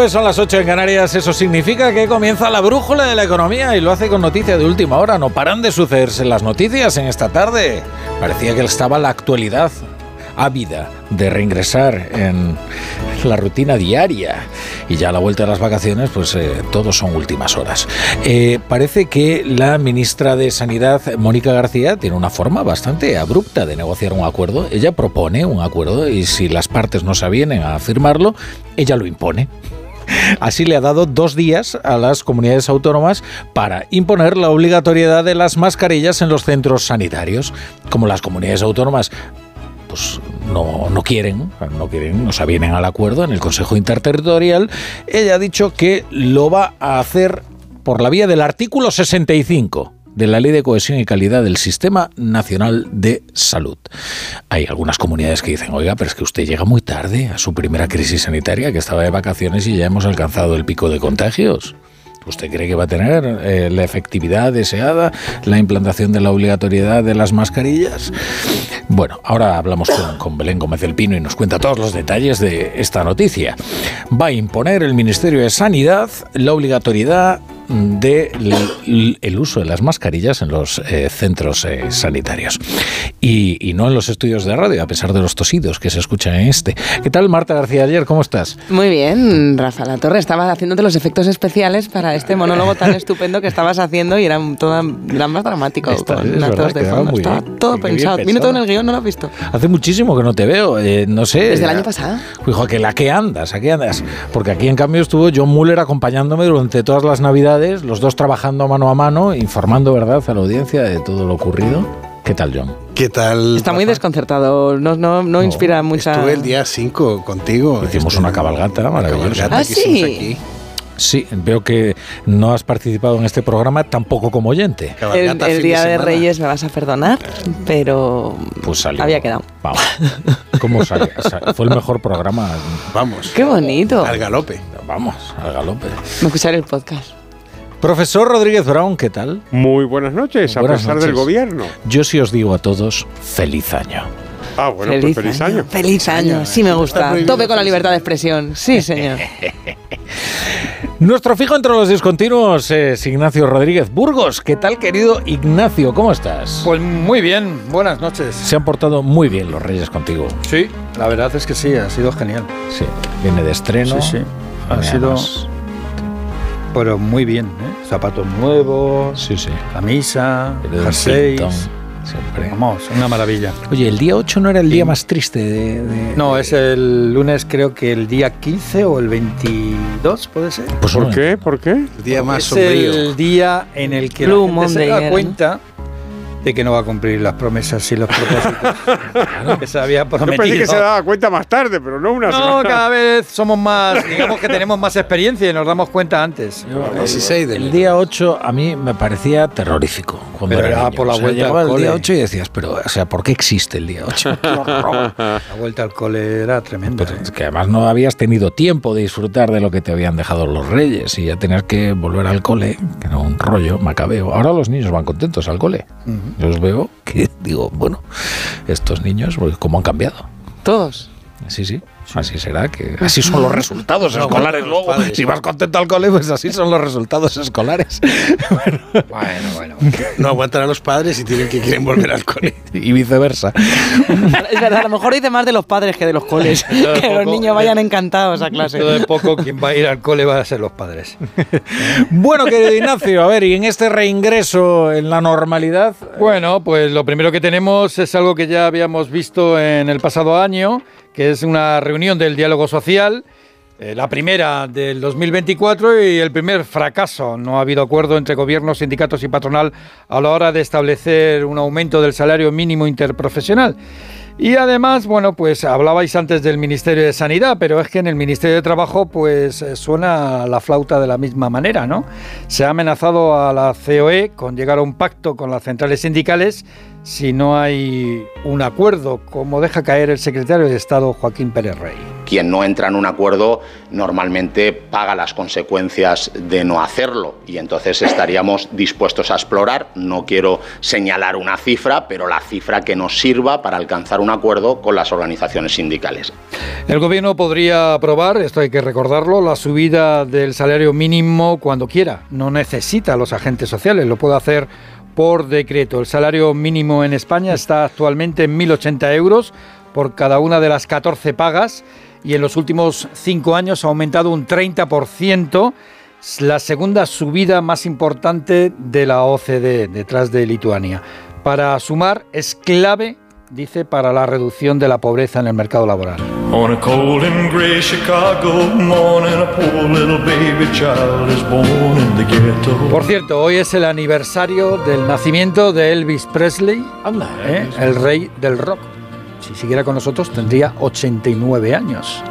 Son las 9, son las 8 en Canarias. Eso significa que comienza la brújula de la economía y lo hace con noticias de última hora. No paran de sucederse las noticias en esta tarde. Parecía que estaba la actualidad ávida de reingresar en la rutina diaria y ya a la vuelta de las vacaciones pues eh, todos son últimas horas. Eh, parece que la ministra de Sanidad, Mónica García, tiene una forma bastante abrupta de negociar un acuerdo. Ella propone un acuerdo y si las partes no se avienen a firmarlo, ella lo impone. Así le ha dado dos días a las comunidades autónomas para imponer la obligatoriedad de las mascarillas en los centros sanitarios. Como las comunidades autónomas pues no, no quieren, no quieren, no se avienen al acuerdo en el Consejo Interterritorial, ella ha dicho que lo va a hacer por la vía del artículo 65 de la Ley de Cohesión y Calidad del Sistema Nacional de Salud. Hay algunas comunidades que dicen, oiga, pero es que usted llega muy tarde a su primera crisis sanitaria, que estaba de vacaciones y ya hemos alcanzado el pico de contagios. ¿Usted cree que va a tener eh, la efectividad deseada, la implantación de la obligatoriedad de las mascarillas? Bueno, ahora hablamos con, con, Belén Gómez del Pino y nos cuenta todos los detalles de esta noticia. Va a imponer el Ministerio de Sanidad la obligatoriedad del el uso de las mascarillas en los eh, centros eh, sanitarios y, y, no en los estudios de radio, a pesar de los tosidos que se escuchan en este. ¿Qué tal, Marta García ayer? ¿Cómo estás? Muy bien, Rafa La Torre. Estaba haciéndote los efectos especiales para este monólogo tan estupendo que estabas haciendo y era, todo, era más dramático. Está, con es verdad, de fondo. Estaba bien, todo pensado. Vino todo en el guion, ¿no lo has visto? Hace muchísimo que no te veo, eh, no sé. Desde el año pasado. Hijo, que ¿a qué andas? ¿A qué andas? Porque aquí en cambio estuvo John Muller acompañándome durante todas las navidades, los dos trabajando mano a mano, informando, ¿verdad?, a la audiencia de todo lo ocurrido. ¿Qué tal, John? ¿Qué tal? Está muy Rafa? desconcertado, no, no, no inspira mucha... Estuve el día 5 contigo. Hicimos Estuve una cabalgata maravillosa. cabalgata Ah, sí. aquí. Sí, veo que no has participado en este programa tampoco como oyente. El, Cabalgata el día de, semana. Reyes me vas a perdonar, pero Pues salió. había quedado. Vamos. ¿Cómo salió? Sa- Fue el mejor programa. Vamos. ¡Qué bonito! Al galope. Vamos, al galope. Me escucharé el podcast. Profesor Rodríguez Brown, ¿qué tal? Muy buenas noches, a Buenas pesar noches. del gobierno. Yo sí os digo a todos, feliz año. Ah, bueno, pues feliz año. Feliz año, sí me gusta. Tope con la feliz libertad de expresión. Sí, señor. Nuestro fijo entre los discontinuos es Ignacio Rodríguez Burgos. ¿Qué tal, querido Ignacio? ¿Cómo estás? Pues muy bien, buenas noches. Se han portado muy bien los reyes contigo. Sí, la verdad es que sí, ha sido genial. Sí, viene de estreno. Sí, sí. Ha sido, pero muy bien, ¿eh? Zapatos nuevos, Sí, sí. camisa, jerseys. Siempre. Vamos, una maravilla. Oye, el día 8 no era el día más triste de... de- No, es el lunes creo que el día 15 o el 22, ¿puede ser? Pues ¿Por bueno, qué? ¿Por qué? El día más es sombrío. el día en el que Blue la gente se Monday da era, ¿no? cuenta de que no va a cumplir las promesas y los propósitos que se había Yo prometido. pensé que se daba cuenta más tarde, pero no una No, semana. cada vez somos más, digamos que tenemos más experiencia y nos damos cuenta antes. yo- 16 de el día 8 a mí me parecía terrorífico. Cuando Pero era era por la O sea, vuelta llegaba al el día cole. 8 y decías, pero, o sea, ¿por qué existe el día 8? Qué horror. La vuelta al cole era tremenda. Pero ¿eh? que además no habías tenido tiempo de disfrutar de lo que te habían dejado los reyes y ya tener que volver al cole, que era un rollo macabeo. Ahora los niños van contentos al cole. Yo los veo que digo, bueno, estos niños, pues, ¿cómo han cambiado? Todos. Sí, sí, así será, que así son los resultados No, escolares luego. padres. Si vas contento al cole, pues así son los resultados escolares. Bueno, bueno. No aguantan a los padres y tienen que quieren volver al cole. y viceversa. Es verdad, a lo mejor dice más de los padres que de los coles. Que los niños vayan encantados a clase. Dentro de poco quien va a ir al cole va a ser los padres. Bueno, querido Ignacio, a ver, y en este reingreso en la normalidad, Bueno, pues lo primero que tenemos es algo que ya habíamos visto en el pasado año, que es una reunión del diálogo social, eh, la primera del 2024 y el primer fracaso. No ha habido acuerdo entre gobiernos, sindicatos y patronal a la hora de establecer un aumento del salario mínimo interprofesional. Y además, bueno, pues hablabais antes del Ministerio de Sanidad, pero es que en el Ministerio de Trabajo pues eh, suena la flauta de la misma manera, ¿no? Se ha amenazado a la COE con llegar a un pacto con las centrales sindicales si no hay un acuerdo, como deja caer el secretario de Estado Joaquín Pérez Rey. Quien no entra en un acuerdo normalmente paga las consecuencias de no hacerlo y entonces estaríamos dispuestos a explorar, no quiero señalar una cifra, pero la cifra que nos sirva para alcanzar un acuerdo con las organizaciones sindicales. El gobierno podría aprobar, esto hay que recordarlo, la subida del salario mínimo cuando quiera. No necesita a los agentes sociales, lo puede hacer por decreto. El salario mínimo en España está actualmente en 1.080 euros por cada una de las 14 pagas y en los últimos cinco años ha aumentado un 30%, la segunda subida más importante de la OCDE, detrás de Lituania. Para sumar, es clave dice, para la reducción de la pobreza en el mercado laboral. Por cierto, hoy es el aniversario del nacimiento de Elvis Presley, ¿eh? el rey del rock. Si siguiera con nosotros tendría 89 años.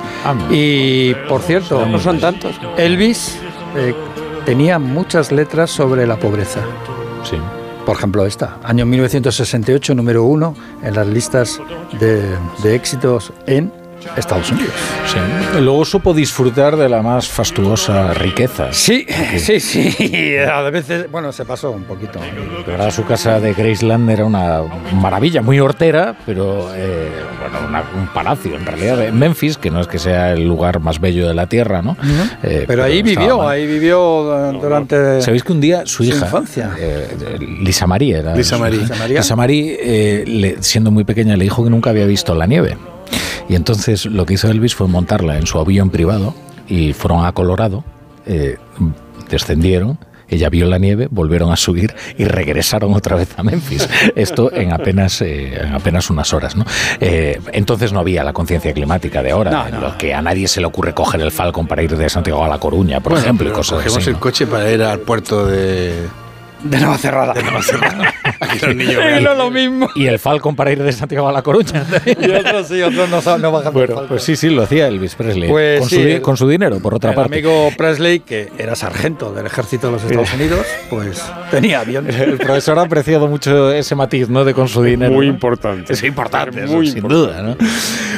Y por cierto, no son tantos. Elvis eh, tenía muchas letras sobre la pobreza. Sí. Por ejemplo, esta, año 1968, número uno en las listas de, de éxitos en Estados Unidos. Sí. Luego supo disfrutar de la más fastuosa riqueza. Sí, sí, sí. A veces, bueno, se pasó un poquito. De verdad, su casa de Graceland era una maravilla, muy hortera, pero eh, bueno, una, un palacio en realidad. En Memphis, que no es que sea el lugar más bello de la tierra, ¿no? Uh -huh. eh, pero, pero, ahí vivió, ahí vivió durante. ¿Sabéis que un día su, su hija, infancia. Eh, Lisa Marie, era Lisa Marie, Lisa Marie, Lisa Marie eh, le, siendo muy pequeña, le dijo que nunca había visto la nieve. Y entonces lo que hizo Elvis fue montarla en su avión privado y fueron a Colorado, eh, descendieron, ella vio la nieve, volvieron a subir y regresaron otra vez a Memphis. Esto en apenas, eh, en apenas unas horas. ¿no? Eh, entonces no había la conciencia climática de ahora, No, en no. lo que a nadie se le ocurre coger el Falcon para ir de Santiago a La Coruña, por Bueno, ejemplo, y cosas cogemos así. el ¿no? coche para ir al puerto de, De Nueva Cerrada. de Nueva Zelanda. Aquí los niños no es lo mismo. Y el Falcon para ir de Santiago a La Coruña. Y otros sí, otros no, no bajan Bueno, pues sí, sí, lo hacía Elvis Presley. Pues con, sí, su, el- con su dinero, por otra el parte. amigo Presley, que era sargento del ejército de los Estados Unidos, pues tenía aviones. El profesor ha apreciado mucho ese matiz, ¿no? De con su dinero. Muy ¿no? importante. Es importante, eso, Muy sin importante. duda, ¿no?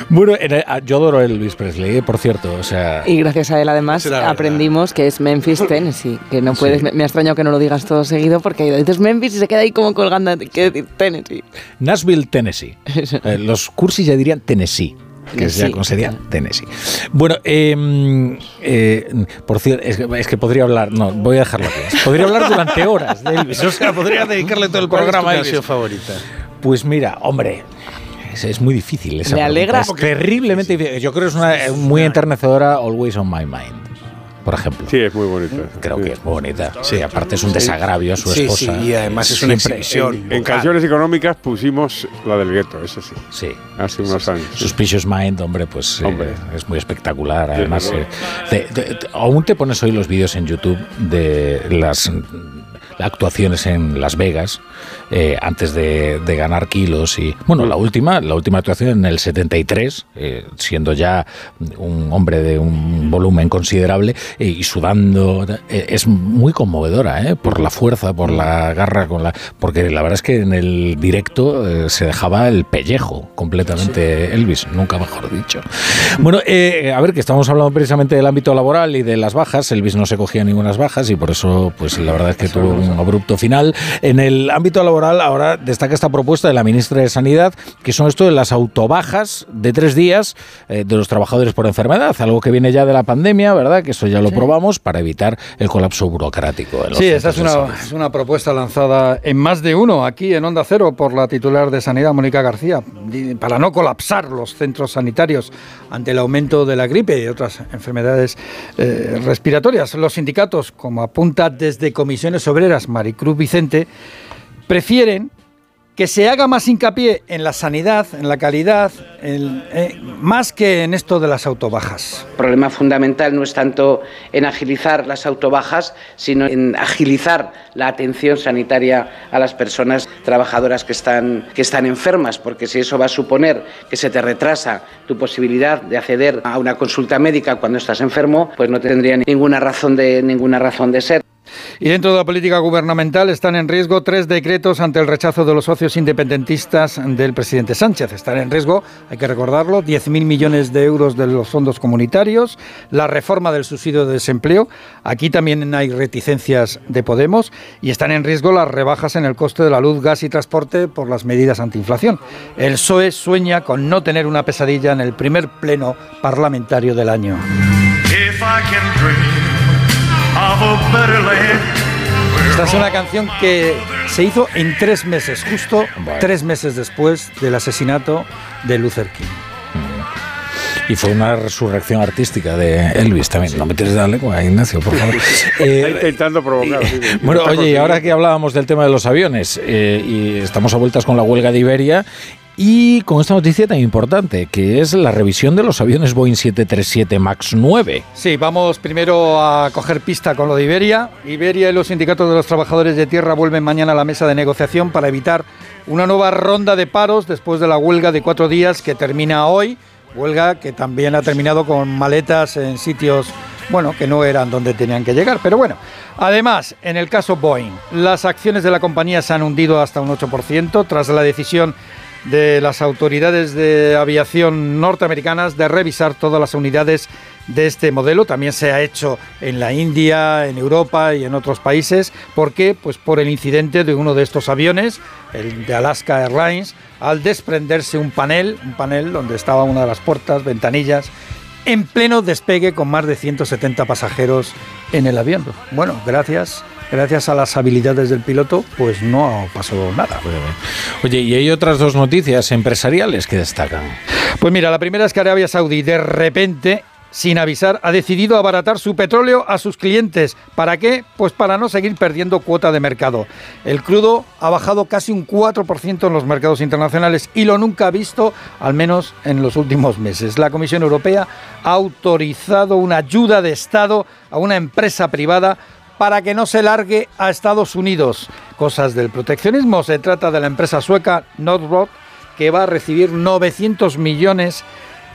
Bueno, en el- yo adoro a Elvis Presley, eh, por cierto. O sea, Y gracias a él, además, aprendimos que es Memphis, Tennessee. Que no puedes. Me, me ha extrañado que no lo digas todo seguido porque dices Memphis y se queda ahí como colgando. ¿Qué decir Tennessee? Nashville, Tennessee. Eh, los cursis ya dirían Tennessee. Que Sí. ya sería Tennessee. Bueno, eh, eh, por cierto, es que, es que podría hablar. No, voy a dejarlo aquí. Podría hablar durante horas de Elvis. O sea, podría dedicarle todo el ¿Cuál es tu programa a Elvis. favorita? Pues mira, hombre. Es, es muy difícil esa ¿Le alegra? pregunta. Es terriblemente difícil. Yo creo que es una muy enternecedora Always on My Mind, por ejemplo. Sí, es muy bonito. Creo Sí. que es muy bonita. Sí, aparte es un desagravio a su Sí, esposa. sí, y además es una exhibición. En canciones económicas pusimos la del gueto, eso sí, Sí. hace unos años. Suspicious Mind, hombre, pues eh, Hombre. es muy espectacular. Además, eh, te- te- te- aún te pones hoy los vídeos en YouTube de las actuaciones en Las Vegas eh, antes de, de ganar kilos y bueno la última la última actuación en el 73 eh, siendo ya un hombre de un volumen considerable eh, y sudando eh, es muy conmovedora eh, por la fuerza por la garra con la porque la verdad es que en el directo se dejaba el pellejo completamente Elvis nunca mejor dicho. Bueno eh, a ver que estamos hablando precisamente del ámbito laboral y de las bajas Elvis no se cogía ninguna bajas y por eso pues la verdad es que tuvo un abrupto final. En el ámbito laboral ahora destaca esta propuesta de la ministra de Sanidad que son esto de las autobajas de tres días eh, de los trabajadores por enfermedad algo que viene ya de la pandemia verdad que eso ya lo probamos para evitar el colapso burocrático Sí, esa es una, es una propuesta lanzada en más de uno aquí en Onda Cero por la titular de Sanidad, Mónica García, para no colapsar los centros sanitarios ante el aumento de la gripe y otras enfermedades eh, respiratorias. Los sindicatos, como apunta desde Comisiones Obreras Maricruz Vicente, prefieren que se haga más hincapié en la sanidad, en la calidad, eh, más que en esto de las autobajas. El problema fundamental no es tanto en agilizar las autobajas, sino en agilizar la atención sanitaria a las personas trabajadoras que están, que están enfermas, porque si eso va a suponer que se te retrasa tu posibilidad de acceder a una consulta médica cuando estás enfermo, pues no tendría ninguna razón de, ninguna razón de ser. Y dentro de la política gubernamental están en riesgo tres decretos ante el rechazo de los socios independentistas del presidente Sánchez. Están en riesgo, hay que recordarlo, 10.000 millones de euros de los fondos comunitarios, la reforma del subsidio de desempleo. Aquí también hay reticencias de Podemos y están en riesgo las rebajas en el coste de la luz, gas y transporte por las medidas antiinflación. El PSOE sueña con no tener una pesadilla en el primer pleno parlamentario del año. Esta es una canción que se hizo en tres meses, justo tres meses después del asesinato de Luther King. Y fue una resurrección artística de Elvis también. No me tienes de la lengua, Ignacio, por favor. Está intentando provocar. sí. Bueno, oye, y ahora que hablábamos del tema de los aviones, eh, y estamos a vueltas con la huelga de Iberia, y con esta noticia tan importante, que es la revisión de los aviones Boeing 737 MAX 9. Sí, vamos primero a coger pista con lo de Iberia. Iberia y los sindicatos de los trabajadores de tierra vuelven mañana a la mesa de negociación para evitar una nueva ronda de paros después de la huelga de cuatro días que termina hoy. Huelga que también ha terminado con maletas en sitios, bueno, que no eran donde tenían que llegar. Pero bueno, además, en el caso Boeing, las acciones de la compañía se han hundido hasta un 8% tras la decisión de las autoridades de aviación norteamericanas de revisar todas las unidades de este modelo. También se ha hecho en la India, en Europa y en otros países. ¿Por qué? Pues por el incidente de uno de estos aviones, el de Alaska Airlines, al desprenderse un panel, un panel donde estaba una de las puertas, ventanillas, en pleno despegue con más de 170 pasajeros en el avión. Bueno, gracias. Gracias a las habilidades del piloto, pues no pasó nada. Oye, y hay otras dos noticias empresariales que destacan. Pues mira, la primera es que Arabia Saudí de repente, sin avisar, ha decidido abaratar su petróleo a sus clientes. ¿Para qué? Pues para no seguir perdiendo cuota de mercado. El crudo ha bajado casi un 4% en los mercados internacionales y lo nunca visto, al menos en los últimos meses. La Comisión Europea ha autorizado una ayuda de Estado a una empresa privada para que no se largue a Estados Unidos. Cosas del proteccionismo. Se trata de la empresa sueca Northrop, que va a recibir 900 millones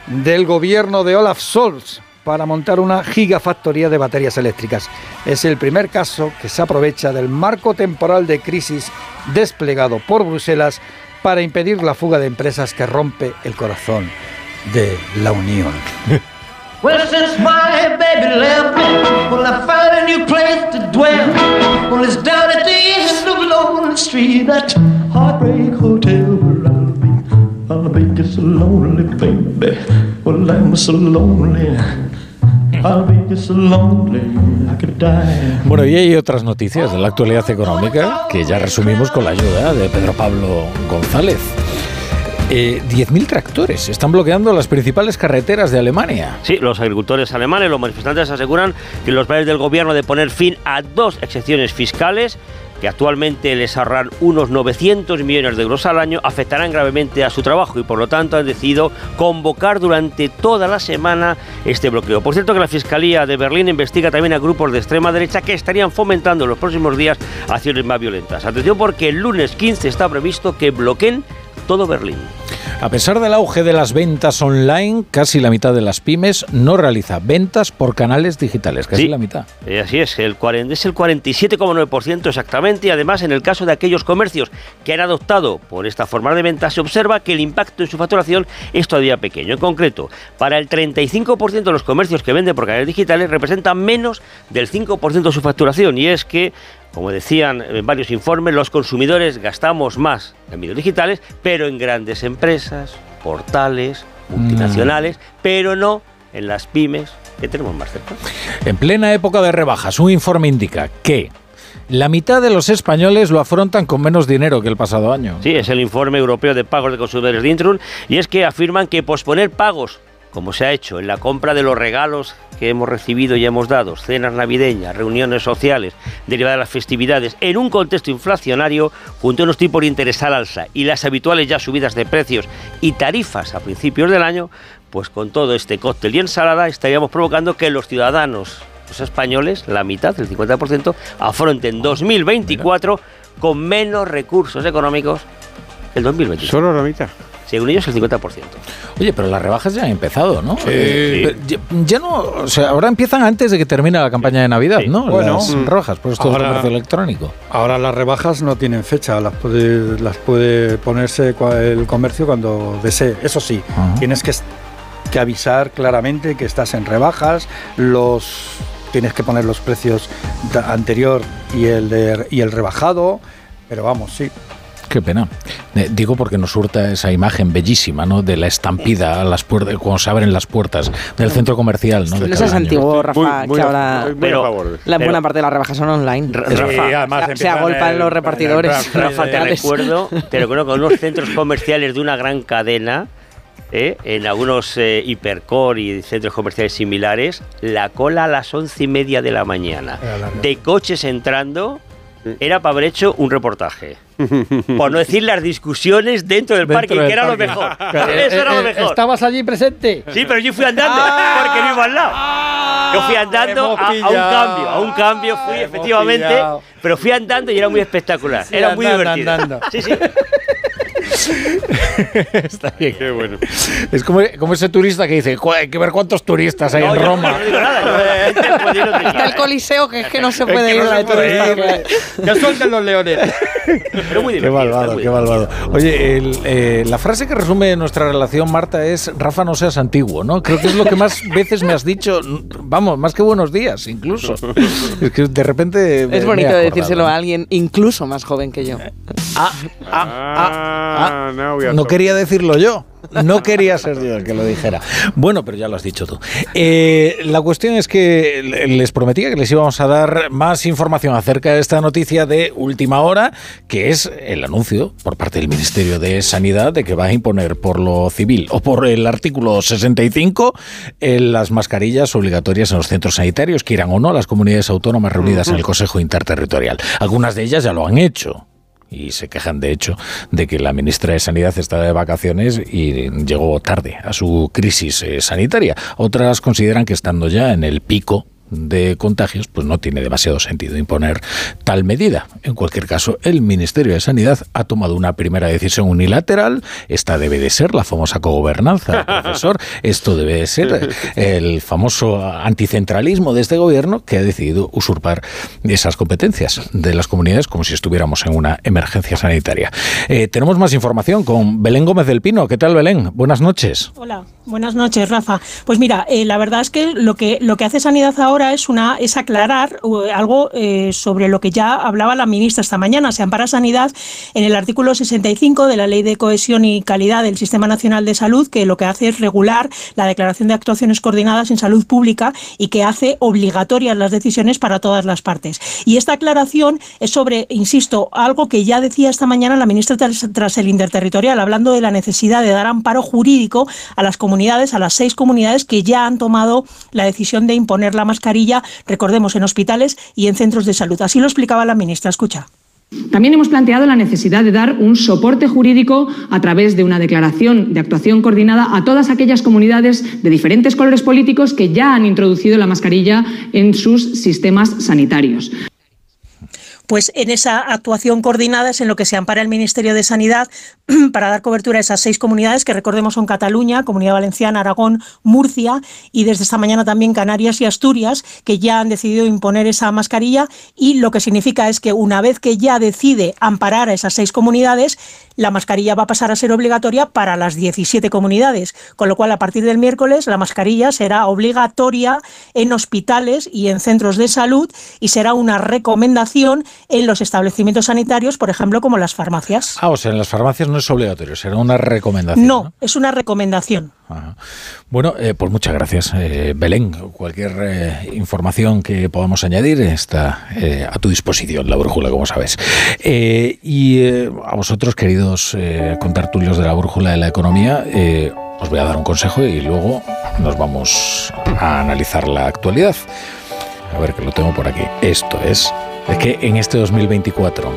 del gobierno de Olaf Scholz para montar una gigafactoría de baterías eléctricas. Es el primer caso que se aprovecha del marco temporal de crisis desplegado por Bruselas para impedir la fuga de empresas que rompe el corazón de la Unión. Well, since my baby left me, well, I found a new place to dwell. Well, it's down at the of Street, that heartbreak hotel I'll be. I'll lonely, baby. Well, I'm so lonely. Bueno, y hay otras noticias de la actualidad económica que ya resumimos con la ayuda de Pedro Pablo González. Eh, 10.000 tractores están bloqueando las principales carreteras de Alemania. Sí, los agricultores alemanes, los manifestantes aseguran que los planes del gobierno de poner fin a dos excepciones fiscales que actualmente les ahorran unos 900 millones de euros al año, afectarán gravemente a su trabajo y por lo tanto han decidido convocar durante toda la semana este bloqueo. Por cierto que la Fiscalía de Berlín investiga también a grupos de extrema derecha que estarían fomentando en los próximos días acciones más violentas. Atención porque el lunes 15 está previsto que bloqueen todo Berlín. A pesar del auge de las ventas online, casi la mitad de las pymes no realiza ventas por canales digitales, casi Sí. la mitad. Eh, así es, el 40, es el 47,9% exactamente. Y además, en el caso de aquellos comercios que han adoptado por esta forma de venta, se observa que el impacto en su facturación es todavía pequeño. En concreto, para el 35% de los comercios que venden por canales digitales representa menos del 5% de su facturación. Y es que, como decían en varios informes, los consumidores gastamos más en medios digitales, pero en grandes empresas, portales, multinacionales, pero no en las pymes que tenemos más cerca. En plena época de rebajas, un informe indica que la mitad de los españoles lo afrontan con menos dinero que el pasado año. Sí, es el informe europeo de pagos de consumidores de Intrun y es que afirman que posponer pagos como se ha hecho en la compra de los regalos que hemos recibido y hemos dado, cenas navideñas, reuniones sociales derivadas de las festividades, en un contexto inflacionario, junto a unos tipos de interés al alza y las habituales ya subidas de precios y tarifas a principios del año, pues con todo este cóctel y ensalada estaríamos provocando que los ciudadanos los españoles, la mitad, el 50%, afronten 2024 con menos recursos económicos que el 2023. Solo la mitad. Según ellos, el 50%. Oye, pero las rebajas ya han empezado, ¿no? Sí. Eh, ya, ya no, o sea, ahora empiezan antes de que termine la campaña de Navidad, Sí. ¿no? Bueno, las mm. rebajas, por esto del Ahora- comercio electrónico. Ahora las rebajas no tienen fecha, las puede, las puede ponerse el comercio cuando desee. Eso sí, Ajá. tienes que, que avisar claramente que estás en rebajas, los tienes que poner los precios anterior y el de- y el rebajado, pero vamos, sí. Qué pena. Eh, digo porque nos surta esa imagen bellísima, ¿no? De la estampida a las puertas, cuando se abren las puertas del centro comercial, ¿no? De No cada seas año. antiguo, Rafa, Muy- muy que ahora muy- Pero- a favor de eso. la pero- buena parte de las rebajas son online. Ra- Es Rafa, se- se agolpan el- los el repartidores. Friday. Rafa, te recuerdo, te recuerdo con unos centros comerciales de una gran cadena, ¿eh? en algunos eh, hipercore y centros comerciales similares, la cola a las once y media de la mañana, de coches entrando, era para haber hecho un reportaje. Por no decir las discusiones dentro del Dentro parking, del que era lo parking. mejor. Eh, Eso era lo eh, mejor. ¿Estabas allí presente? Sí, pero yo fui andando, porque vivo al lado. Yo fui andando a, a un cambio, a un cambio fui, efectivamente, pillado. pero fui andando y era muy espectacular. Sí, era muy divertido. andando. Sí, sí. Está bien. Qué bueno. Es como, como ese turista que dice, "Cu- hay que ver cuántos turistas hay No, en yo Roma. No nada, yo, Está el coliseo que es que no se puede que ir no la se de puede turista. ir. Ya suelten los leones. Pero muy Qué malvado, muy qué malvado. Oye, el, eh, la frase que resume nuestra relación, Marta, es Rafa, no seas antiguo, ¿no? Creo que es lo que más veces me has dicho, vamos, más que buenos días, incluso. Es que de repente... me- Es bonito acordado. decírselo a alguien incluso más joven que yo. Ah, ah, ah, Ah, no, we are No quería decirlo yo. No quería ser yo el que lo dijera. Bueno, pero ya lo has dicho tú. Eh, la cuestión es que les prometía que les íbamos a dar más información acerca de esta noticia de última hora, que es el anuncio por parte del Ministerio de Sanidad de que va a imponer por lo civil o por el artículo 65 eh, las mascarillas obligatorias en los centros sanitarios, quieran o no las comunidades autónomas reunidas en el Consejo Interterritorial. Algunas de ellas ya lo han hecho y se quejan de hecho de que la ministra de Sanidad está de vacaciones y llegó tarde a su crisis eh, sanitaria. Otras consideran que estando ya en el pico de contagios, pues no tiene demasiado sentido imponer tal medida. En cualquier caso, el Ministerio de Sanidad ha tomado una primera decisión unilateral. Esta debe de ser la famosa cogobernanza, profesor. Esto debe de ser el famoso anticentralismo de este gobierno que ha decidido usurpar esas competencias de las comunidades como si estuviéramos en una emergencia sanitaria. Eh, tenemos más información con Belén Gómez del Pino. ¿Qué tal, Belén? Buenas noches. Hola, buenas noches, Rafa. Pues mira, eh, la verdad es que lo que lo que hace Sanidad ahora es una es aclarar eh, algo eh, sobre lo que ya hablaba la ministra esta mañana. Se ampara Sanidad en el artículo 65 de la Ley de Cohesión y Calidad del Sistema Nacional de Salud, que lo que hace es regular la declaración de actuaciones coordinadas en salud pública y que hace obligatorias las decisiones para todas las partes. Y esta aclaración es sobre, insisto, algo que ya decía esta mañana la ministra tras, tras el interterritorial, hablando de la necesidad de dar amparo jurídico a las comunidades, a las seis comunidades que ya han tomado la decisión de imponer la mascarilla, recordemos, en hospitales y en centros de salud. Así lo explicaba la ministra. Escucha. También hemos planteado la necesidad de dar un soporte jurídico a través de una declaración de actuación coordinada a todas aquellas comunidades de diferentes colores políticos que ya han introducido la mascarilla en sus sistemas sanitarios. Pues en esa actuación coordinada es en lo que se ampara el Ministerio de Sanidad para dar cobertura a esas seis comunidades que recordemos son Cataluña, Comunidad Valenciana, Aragón, Murcia y desde esta mañana también Canarias y Asturias, que ya han decidido imponer esa mascarilla y lo que significa es que una vez que ya decide amparar a esas seis comunidades, la mascarilla va a pasar a ser obligatoria para las 17 comunidades, con lo cual a partir del miércoles la mascarilla será obligatoria en hospitales y en centros de salud y será una recomendación en los establecimientos sanitarios, por ejemplo, como las farmacias. Ah, o sea, en las farmacias no es obligatorio, será una recomendación. No, es una recomendación. Ajá. Bueno, eh, pues muchas gracias, eh, Belén. Cualquier eh, información que podamos añadir está eh, a tu disposición, la brújula, como sabes. Y a vosotros, queridos contertulios de la brújula de la economía, Os voy a dar un consejo y luego nos vamos a analizar la actualidad. A ver que lo tengo por aquí. Esto es, es que en este 2024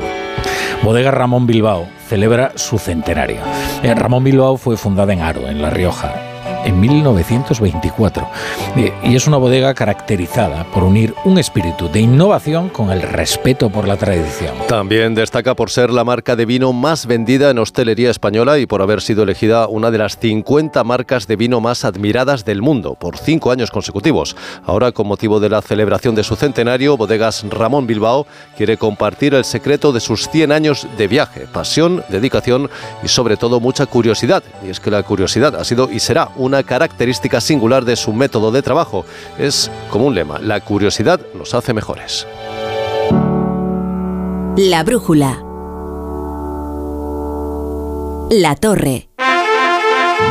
Bodega Ramón Bilbao celebra su centenario. Eh, Ramón Bilbao fue fundada en Aro, en La Rioja, en 1924 Eh, y es una bodega caracterizada por unir un espíritu de innovación con el respeto por la tradición. También destaca por ser la marca de vino más vendida en hostelería española y por haber sido elegida una de las 50 marcas de vino más admiradas del mundo por cinco años consecutivos. Ahora, con motivo de la celebración de su centenario, Bodegas Ramón Bilbao quiere compartir el secreto de sus 100 años de viaje, pasión, dedicación y sobre todo mucha curiosidad. Y es que la curiosidad ha sido y será una característica singular de su método de trabajo. Es como un lema, la curiosidad nos hace mejores. La brújula. La torre.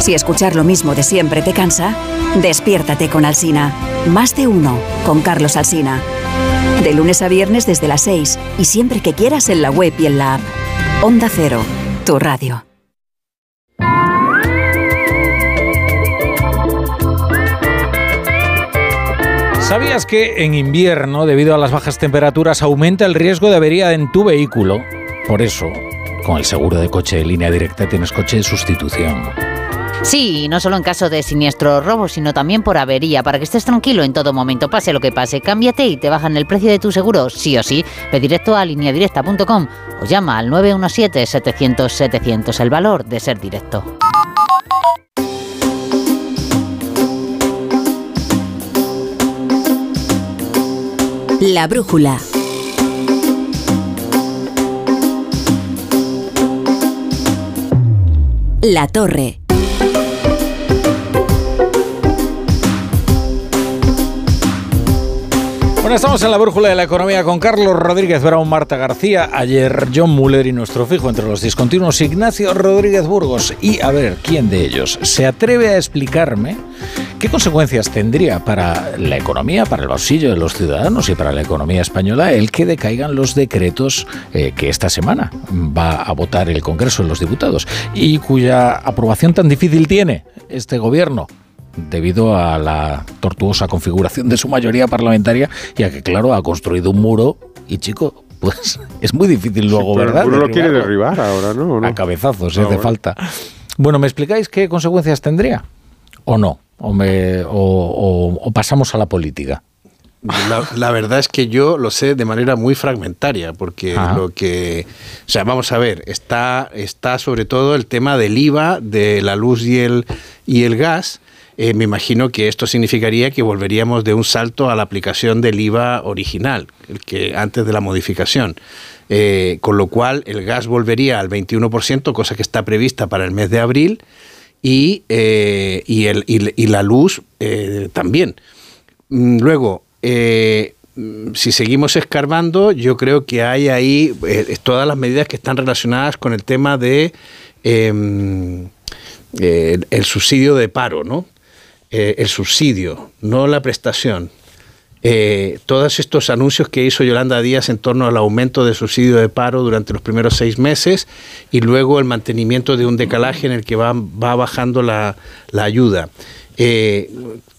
Si escuchar lo mismo de siempre te cansa, despiértate con Alsina. Más de uno con Carlos Alsina. De lunes a viernes desde las 6 y siempre que quieras en la web y en la app. Onda Cero, tu radio. ¿Sabías que en invierno, debido a las bajas temperaturas, aumenta el riesgo de avería en tu vehículo? Por eso, con el seguro de coche de línea directa tienes coche de sustitución. Sí, no solo en caso de siniestro o robo, sino también por avería, para que estés tranquilo en todo momento, pase lo que pase. Cámbiate y te bajan el precio de tu seguro, sí o sí. Ve directo a lineadirecta.com o llama al 917-700-700, el valor de ser directo. La brújula. La torre. Estamos en la brújula de la economía con Carlos Rodríguez Brown, Marta García, ayer John Muller y nuestro fijo entre los discontinuos Ignacio Rodríguez Burgos. Y a ver, ¿quién de ellos se atreve a explicarme qué consecuencias tendría para la economía, para el bolsillo de los ciudadanos y para la economía española el que decaigan los decretos eh, que esta semana va a votar el Congreso de los Diputados y cuya aprobación tan difícil tiene este gobierno? Debido a la tortuosa configuración de su mayoría parlamentaria y a que, claro, ha construido un muro y, chico, pues es muy difícil luego, Pero ¿verdad? uno lo quiere derribar ahora, ¿no? ¿O no? A cabezazos, Ah, si hace bueno. falta. Bueno, ¿me explicáis qué consecuencias tendría? ¿O no? ¿O, me- o- o- o pasamos a la política? La, la verdad es que yo lo sé de manera muy fragmentaria, porque Ajá. lo que. O sea, vamos a ver, está, está sobre todo el tema del IVA, de la luz y el, y el gas. Eh, me imagino que esto significaría que volveríamos de un salto a la aplicación del IVA original, el que antes de la modificación. Eh, con lo cual el gas volvería al 21%, cosa que está prevista para el mes de abril, y, eh, y, la luz también. Mm, Luego, si seguimos escarbando, yo creo que hay ahí todas las medidas que están relacionadas con el tema de em, el subsidio de paro, ¿no? Eh, el subsidio, no la prestación. Eh, todos estos anuncios que hizo Yolanda Díaz en torno al aumento del subsidio de paro durante los primeros seis meses y luego el mantenimiento de un decalaje en el que va, va bajando la, la ayuda. Eh,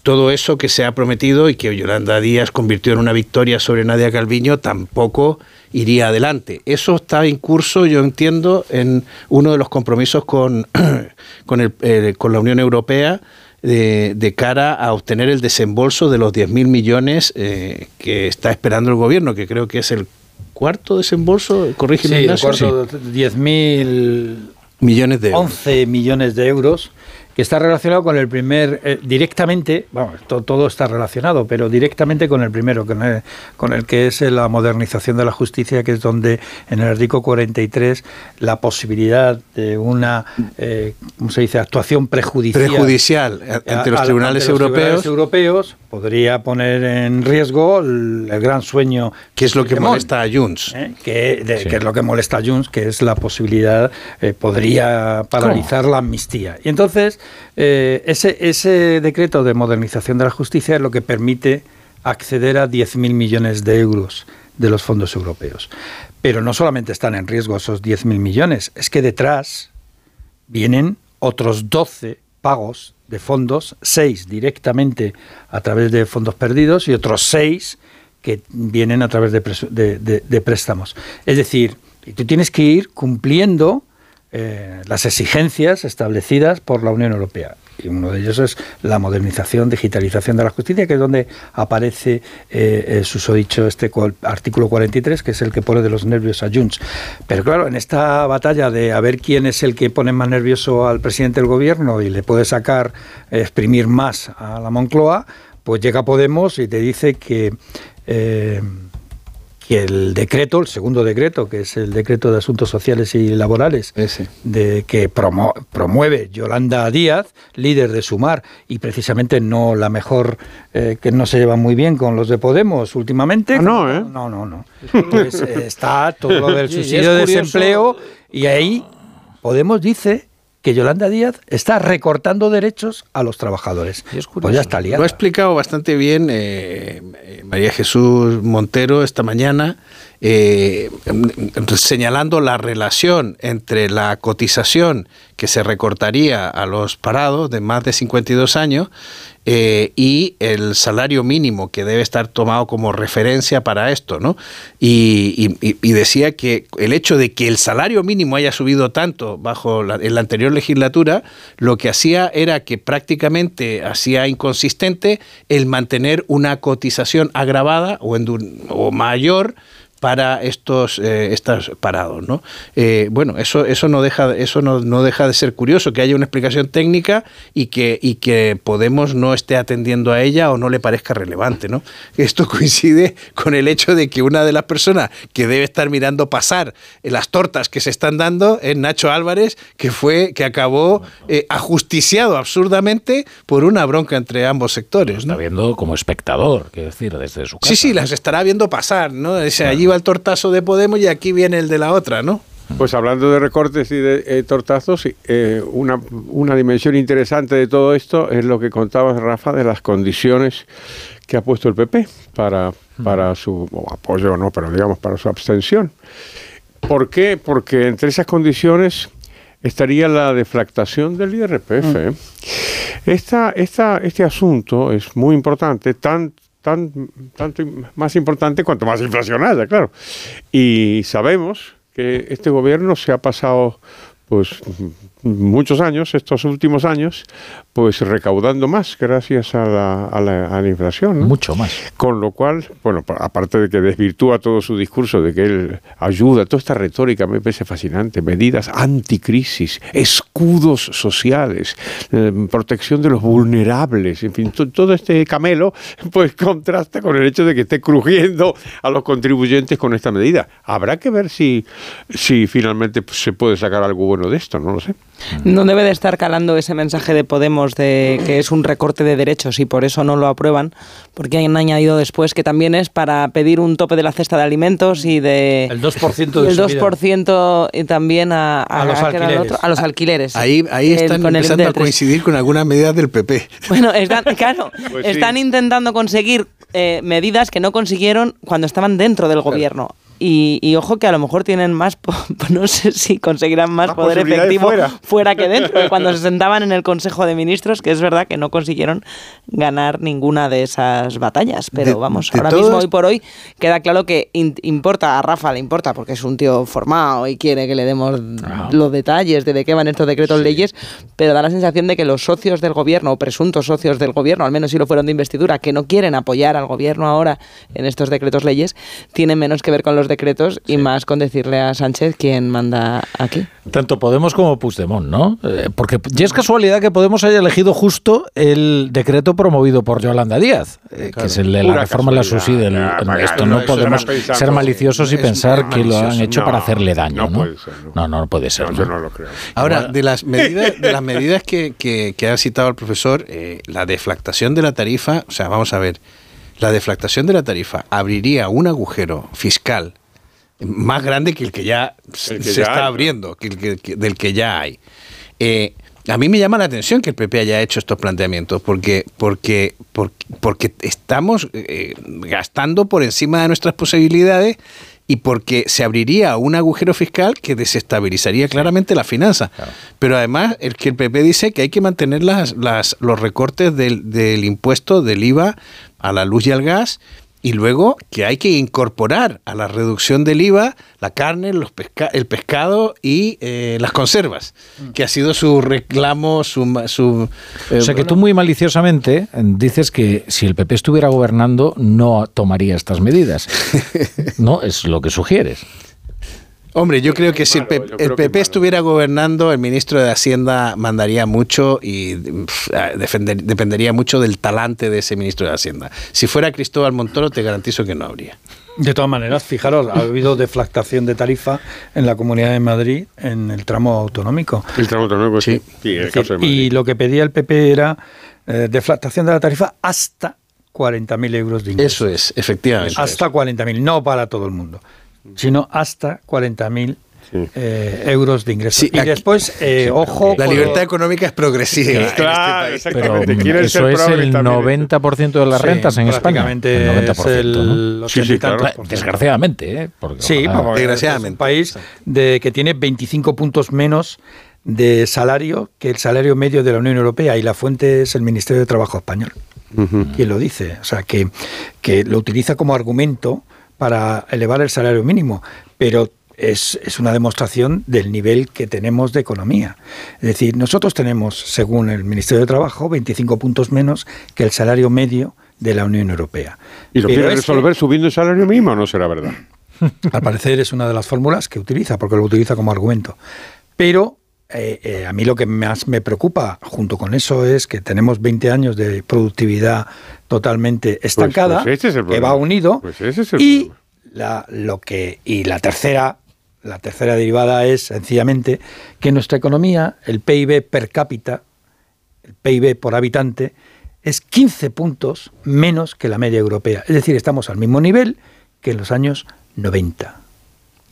todo eso que se ha prometido y que Yolanda Díaz convirtió en una victoria sobre Nadia Calviño tampoco iría adelante. Eso está en curso, yo entiendo, en uno de los compromisos con, con, el, con la Unión Europea de, de, cara a obtener el desembolso de los 10.000 millones eh, que está esperando el gobierno, que creo que es el cuarto desembolso, corrígeme Sí, el Ignacio. cuarto, 10.000 millones de euros. 11 millones de euros, que está relacionado con el primer, eh, directamente, vamos, to- todo está relacionado, pero directamente con el primero, con el, con el que es la modernización de la justicia, que es donde en el artículo 43 la posibilidad de una, eh, ¿cómo se dice?, actuación prejudicial. Prejudicial ante los a- tribunales ante los europeos. tribunales europeos podría poner en riesgo el, el gran sueño. Que es lo que Puigdemont, molesta a Junts. ¿eh? que, de- que es lo que molesta a Junts, que es la posibilidad, eh, podría paralizar la amnistía. Y entonces, eh, ese, ese decreto de modernización de la justicia es lo que permite acceder a 10.000 millones de euros de los fondos europeos. Pero no solamente están en riesgo esos 10.000 millones, es que detrás vienen otros 12 pagos de fondos, 6 directamente a través de fondos perdidos y otros 6 que vienen a través de, de- de- préstamos. Es decir, tú tienes que ir cumpliendo eh, las exigencias establecidas por la Unión Europea. Y uno de ellos es la modernización, digitalización de la justicia, que es donde aparece eh, el susodicho este cual- artículo 43, que es el que pone de los nervios a Junts. Pero claro, en esta batalla de a ver quién es el que pone más nervioso al presidente del gobierno y le puede sacar, eh, exprimir más a la Moncloa, pues llega Podemos y te dice que... eh, que el decreto, el segundo decreto, que es el decreto de asuntos sociales y laborales, de que promo- promueve Yolanda Díaz, líder de Sumar, y precisamente no la mejor, eh, que no se lleva muy bien con los de Podemos últimamente. no, ¿eh? No, no, no. Pues, eh, está todo lo del subsidio de desempleo, y ahí Podemos dice que Yolanda Díaz está recortando derechos a los trabajadores. Pues ya está liada. Lo ha explicado bastante bien eh, eh, María Jesús Montero esta mañana, eh, señalando la relación entre la cotización que se recortaría a los parados de más de 52 años eh, y el salario mínimo que debe estar tomado como referencia para esto, ¿no? Y, decía que el hecho de que el salario mínimo haya subido tanto bajo la, en la anterior legislatura, lo que hacía era que prácticamente hacía inconsistente el mantener una cotización agravada o, endu- o mayor para estos eh, estos parados no Eh, bueno eso eso no deja eso no, no deja de ser curioso que haya una explicación técnica y que y que Podemos no esté atendiendo a ella o no le parezca relevante no esto coincide con el hecho de que una de las personas que debe estar mirando pasar las tortas que se están dando es Nacho Álvarez que fue que acabó eh, ajusticiado absurdamente por una bronca entre ambos sectores ¿no? Está viendo como espectador, quiero decir, desde su casa. Sí, sí, las estará viendo pasar, ¿no? Allí va el tortazo de Podemos y aquí viene el de la otra, ¿no? Pues hablando de recortes y de eh, tortazos, eh, una, una dimensión interesante de todo esto es lo que contabas, Rafa, de las condiciones que ha puesto el PP para, para su o apoyo, no, pero digamos para su abstención. ¿Por qué? Porque entre esas condiciones estaría la deflactación del IRPF. ¿eh? Esta, esta, este asunto es muy importante, tan, tan, tanto más importante cuanto más inflación haya, claro. Y sabemos que este gobierno se ha pasado pues muchos años, estos últimos años, pues recaudando más gracias a la, a la, a la inflación. ¿no? Mucho más. Con lo cual, bueno, pa- aparte de que desvirtúa todo su discurso, de que él ayuda, toda esta retórica me parece fascinante, medidas anticrisis, escudos sociales, eh, protección de los vulnerables, en fin, to- todo este camelo, pues contrasta con el hecho de que esté crujiendo a los contribuyentes con esta medida. Habrá que ver si, si finalmente pues, se puede sacar algo bueno de esto, no lo sé. No debe de estar calando ese mensaje de Podemos de que es un recorte de derechos y por eso no lo aprueban, porque han añadido después que también es para pedir un tope de la cesta de alimentos y de... El 2% de el subida. 2% y también a, A los. A los alquileres. Ahí, ahí El- están con el empezando a coincidir con algunas medidas del PP. Bueno, están, claro, Pues sí. están intentando conseguir eh, medidas que no consiguieron cuando estaban dentro del gobierno. Y, y ojo que a lo mejor tienen más, po- no sé si conseguirán más, Más poder efectivo fuera. fuera. que dentro, que cuando se sentaban en el Consejo de Ministros, que es verdad que no consiguieron ganar ninguna de esas batallas. Pero De- vamos, de ahora todos- mismo, hoy por hoy, queda claro que in- importa, a Rafa le importa, porque es un tío formado y quiere que le demos los detalles de de qué van estos decretos leyes, pero da la sensación de que los socios del gobierno, o presuntos socios del gobierno, al menos si lo fueron de investidura, que no quieren apoyar al gobierno ahora en estos decretos leyes, tienen menos que ver con los decretos y más con decirle a Sánchez quién manda aquí. Tanto Podemos como Puigdemont, ¿no? Eh, porque ya es casualidad que Podemos haya elegido justo el decreto promovido por Yolanda Díaz, eh, que es el de la reforma de la casualidad. subsidia. Ya, El- para Esto no podemos ser maliciosos y pensar que lo han hecho No, para hacerle daño, no ¿no? puede ser, No, no, no puede ser. yo no lo creo. Ahora, de las medidas, de las medidas que, que- que ha citado el profesor, eh, la deflactación de la tarifa, o sea, vamos a ver, la deflactación de la tarifa abriría un agujero fiscal más grande que el que ya se El que se ya está abriendo, que el que- que- del que ya hay. Eh, a mí me llama la atención que el PP haya hecho estos planteamientos, porque, porque, porque, porque estamos eh, gastando por encima de nuestras posibilidades y porque se abriría un agujero fiscal que desestabilizaría claramente la finanza. Pero además, el que el PP dice que hay que mantener las, las, los recortes del, del impuesto del IVA a la luz y al gas y luego que hay que incorporar a la reducción del IVA la carne, los pesca el pescado y eh, las conservas, que ha sido su reclamo, su... ma- su eh, O sea que tú muy maliciosamente eh, dices que si el PP estuviera gobernando no tomaría estas medidas. No, es lo que sugieres. Hombre, yo creo que si el, P- el PP estuviera gobernando, el ministro de Hacienda mandaría mucho y defender- dependería mucho del talante de ese ministro de Hacienda. Si fuera Cristóbal Montoro, te garantizo que no habría. De todas maneras, fijaros, ha habido deflactación de tarifa en la Comunidad de Madrid en el tramo autonómico. El tramo autonómico, sí. Sí, en el Es decir, caso de Madrid. y lo que pedía el PP era eh, deflactación de la tarifa hasta 40.000 euros de ingreso. Eso es, efectivamente. Hasta 40.000, no para todo el mundo, sino hasta 40.000 eh, euros de ingreso. Sí, y aquí- después, eh, ojo... La libertad lo- económica es progresiva. en este Claro, país. Pero exactamente. Quieren eso ser es el también. 90% de las Sí, rentas en España. El 90%, es el ¿no? 80 y tantos por ciento. Desgraciadamente, ¿eh? Porque Sí, ojalá- porque Desgraciadamente. es un país de, que tiene 25 puntos menos de salario que el salario medio de la Unión Europea y la fuente es el Ministerio de Trabajo español. ¿Quién lo dice? O sea, que, que lo utiliza como argumento para elevar el salario mínimo, pero es, es una demostración del nivel que tenemos de economía. Es decir, nosotros tenemos, según el Ministerio de Trabajo, 25 puntos menos que el salario medio de la Unión Europea. ¿Y lo quiere que- resolver subiendo el salario mínimo o no será verdad? al parecer es una de las fórmulas que utiliza, porque lo utiliza como argumento. Pero eh, eh, a mí lo que más me preocupa junto con eso es que tenemos 20 años de productividad totalmente estancada, pues ese es el que va unido, Pues ese es el y la, lo que y la tercera la tercera derivada es sencillamente que nuestra economía, el PIB per cápita, el PIB por habitante, es 15 puntos menos que la media europea. Es decir, estamos al mismo nivel que en los años 90.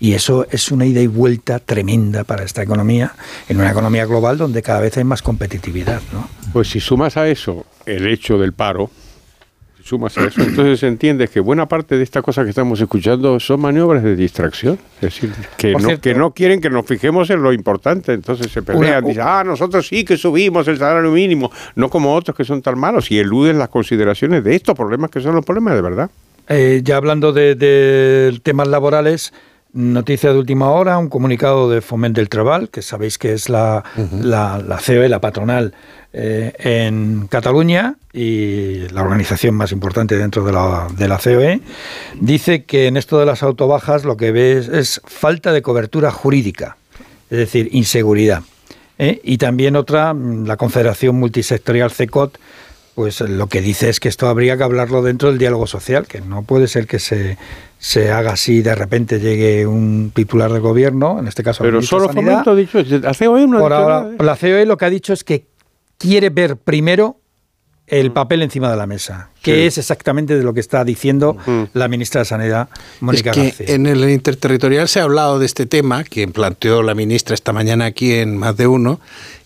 Y eso es una ida y vuelta tremenda para esta economía, en una economía global donde cada vez hay más competitividad. ¿no? Pues si sumas a eso el hecho del paro, sumas a eso, entonces entiendes que buena parte de estas cosas que estamos escuchando son maniobras de distracción. Es decir, que, Por no, cierto- que no quieren que nos fijemos en lo importante. Entonces se pelean, dicen, ah, nosotros sí que subimos el salario mínimo, no como otros que son tan malos, y eluden las consideraciones de estos problemas que son los problemas de verdad. Eh, ya hablando de, de temas laborales, Noticia de última hora, un comunicado de Foment del Trebal, que sabéis que es la, la, la COE, la patronal eh, en Cataluña y la organización más importante dentro de la, de la COE, dice que en esto de las autobajas lo que ve es, es falta de cobertura jurídica, es decir, inseguridad. ¿eh? Y también otra, mm, la Confederación Multisectorial CECOT, pues lo que dice es que esto habría que hablarlo dentro del diálogo social, que no puede ser que se, se haga así de repente llegue un titular de gobierno, en este caso el Pero solo Sanidad. Fomento ha dicho, la COE no ha Por dicho ahora, nada, ¿eh? la COE lo que ha dicho es que quiere ver primero el papel encima de la mesa, que Mm. Sí. es exactamente de lo que está diciendo la ministra de Sanidad, Mónica es que García. en el interterritorial se ha hablado de este tema que planteó la ministra esta mañana aquí en más de uno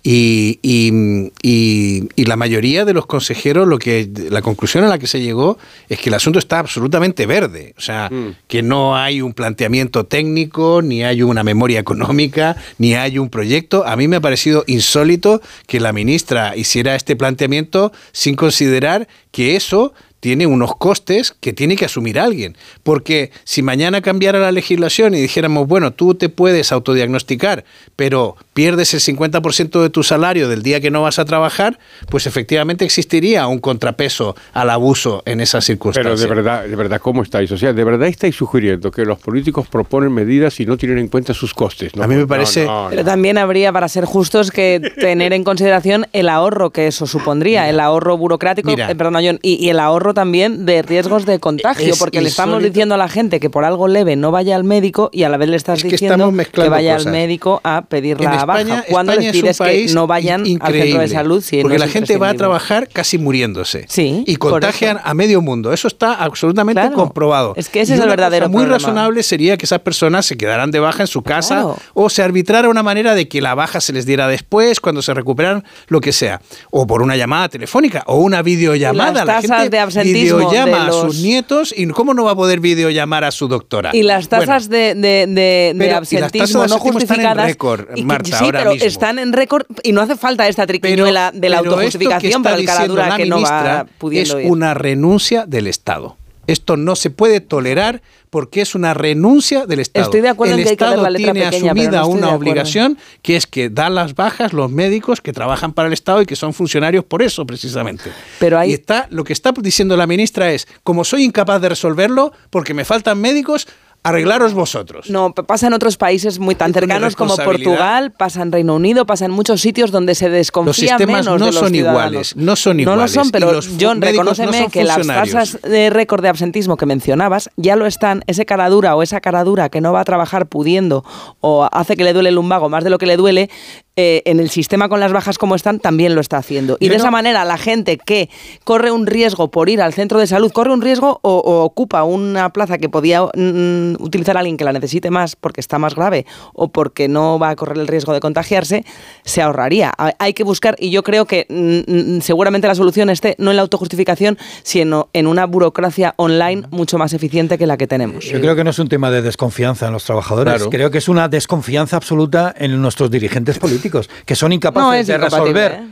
y, y- y- y la mayoría de los consejeros lo que la conclusión a la que se llegó es que el asunto está absolutamente verde, o sea que no hay un planteamiento técnico ni hay una memoria económica ni hay un proyecto. A mí me ha parecido insólito que la ministra hiciera este planteamiento sin considerar que eso tiene unos costes que tiene que asumir alguien. Porque si mañana cambiara la legislación y dijéramos, bueno, tú te puedes autodiagnosticar, pero pierdes el 50% de tu salario del día que no vas a trabajar, pues efectivamente existiría un contrapeso al abuso en esas Pero circunstancias. de verdad, de verdad, ¿cómo estáis? O sea, de verdad estáis sugiriendo que los políticos proponen medidas y no tienen en cuenta sus costes. ¿no? A mí me parece- no, no. Pero también habría, para ser justos, que tener en consideración el ahorro que eso supondría, el ahorro burocrático, Mira. eh, perdón, John, y, y el ahorro también de riesgos de contagio, Es porque le estamos diciendo a la gente que por algo leve no vaya al médico y a la vez le estás Es que diciendo que, vaya cosas. al médico a pedir la España, baja. Cuando España les pides que no vayan al centro de salud si porque no la gente va a trabajar casi muriéndose Sí, y contagian a medio mundo. Eso está absolutamente Claro. comprobado. Es que ese Y es el verdadero cosa muy problema. razonable sería que esas personas se quedaran de baja en su casa Claro. o se arbitrara una manera de que la baja se les diera después, cuando se recuperaran, lo que sea, o por una llamada telefónica o una videollamada. Las la tasas gente de absentismo videollama de a sus nietos y cómo no va a poder videollamar a su doctora. Y las tasas de, las absentismo están en récord, que- sí, ahora pero mismo. están en récord y no hace falta esta triquiñuela de la autojustificación para el cara diciendo dura la que no va pudiendo es ir. una renuncia del Estado. Esto no se puede tolerar porque es una renuncia del Estado. Estoy de acuerdo El en que hay que ver Estado la letra tiene pequeña, asumida no una obligación que es que dan las bajas los médicos que trabajan para el Estado y que son funcionarios por eso precisamente. Pero hay- Y está, lo que está diciendo la ministra es, como soy incapaz de resolverlo porque me faltan médicos, arreglaros vosotros. No, pasa en otros países muy tan no cercanos como. Portugal, pasa en Reino Unido, pasa en muchos sitios donde se desconfía Los menos no de los son ciudadanos. iguales, no son No iguales. lo son, pero John, no reconóceme son que las tasas de récord de absentismo que mencionabas ya lo están. Ese cara dura o esa cara dura que no va a trabajar pudiendo o hace que le duele el lumbago más de lo que le duele, eh, en el sistema con las bajas como están también lo está haciendo. Y Yo de no- esa manera la gente que corre un riesgo por ir al centro de salud, corre un riesgo o, o ocupa una plaza que podía mm, utilizar alguien que la necesite más porque está más grave o porque no va a correr el riesgo de contagiarse, se ahorraría. Ha- Hay que buscar, y yo creo que mm, mm, seguramente la solución esté no en la autojustificación, sino en una burocracia online mucho más eficiente que la que tenemos. Yo creo que no es un tema de desconfianza en los trabajadores, Claro. creo que es una desconfianza absoluta en nuestros dirigentes políticos, que son incapaces No, de resolver. eh,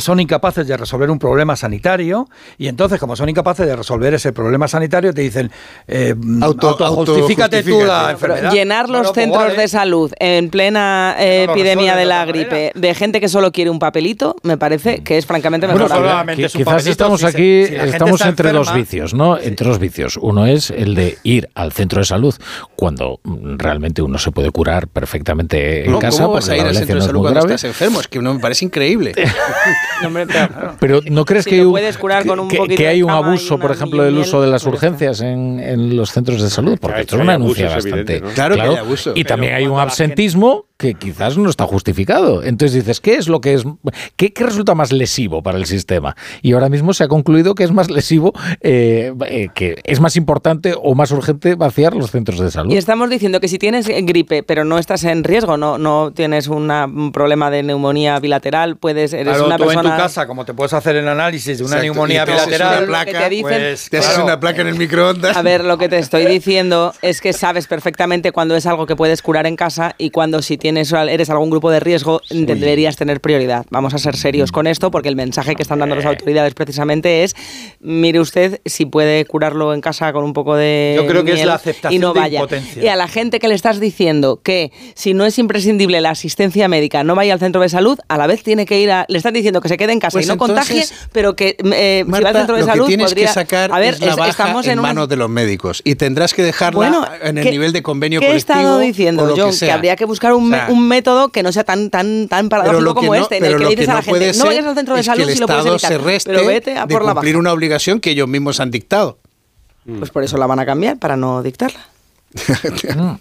son incapaces de resolver un problema sanitario y entonces como son incapaces de resolver ese problema sanitario te dicen eh, Auto- autojustifícate tú la enfermedad llenar los pues centros vale. de salud en plena eh, epidemia de de la gripe de gente que solo quiere un papelito, me parece que es francamente Bueno, mejorable. quizás papelito, estamos si se- aquí, si estamos entre dos vicios, ¿no? Entre dos vicios. Uno es el de ir al centro de salud cuando mm, realmente uno se puede curar perfectamente en No, casa. ¿Cómo vas a ir la al centro no de es salud muy cuando grave. estás enfermo? Es que no me parece increíble. No, hombre, pero- Pero ¿no crees Si que, lo hay un- puedes curar con un que- hay un abuso, por ejemplo, del uso de las urgencias en, en los centros de salud? Porque esto es una es bastante. Claro que hay abuso. Y también hay un absentismo que quizás no está justificado. Entonces dices, ¿qué es lo que es? ¿Qué, qué resulta más lesivo para el sistema? Y ahora mismo se ha concluido que es más lesivo, eh, eh, que es más importante o más urgente vaciar los centros de salud. Y estamos diciendo que si tienes gripe, pero no estás en riesgo, no, no tienes una- un problema de neumonía bilateral, puedes, eres Claro, una tú persona... en tu casa, como te puedes hacer el análisis de una Exacto, neumonía te bilateral, una placa, te dicen- pues, Te haces claro, una placa en el microondas. A ver, lo que te estoy diciendo es que sabes perfectamente cuándo es algo que puedes curar en casa y cuando si tienes tienes, eres algún grupo de riesgo, deberías tener prioridad. Vamos a ser serios con esto porque el mensaje que están dando las autoridades precisamente es, mire usted si puede curarlo en casa con un poco de Yo creo que es la aceptación y no de vaya. impotencia. Y a la gente que le estás diciendo que si no es imprescindible la asistencia médica, no vaya al centro de salud, a la vez tiene que ir a, le están diciendo que se quede en casa Pues y no contagie, entonces, pero que eh, si va al Marta, centro de lo salud que tienes podría que sacar a ver, es la baja estamos en, en, manos de los médicos y tendrás que dejarla Bueno, en el ¿qué- nivel de convenio ¿Qué he estado o diciendo, lo John? que, Que, habría que buscar un, O sea, un método que no sea tan tan tan paradójico como no- este, en el pero que le dices que a la no gente, no vayas al centro de salud que el si lo puedes evitar, se reste pero vete a de por la baja. cumplir una obligación que ellos mismos han dictado. Pues por eso la van a cambiar, para no dictarla.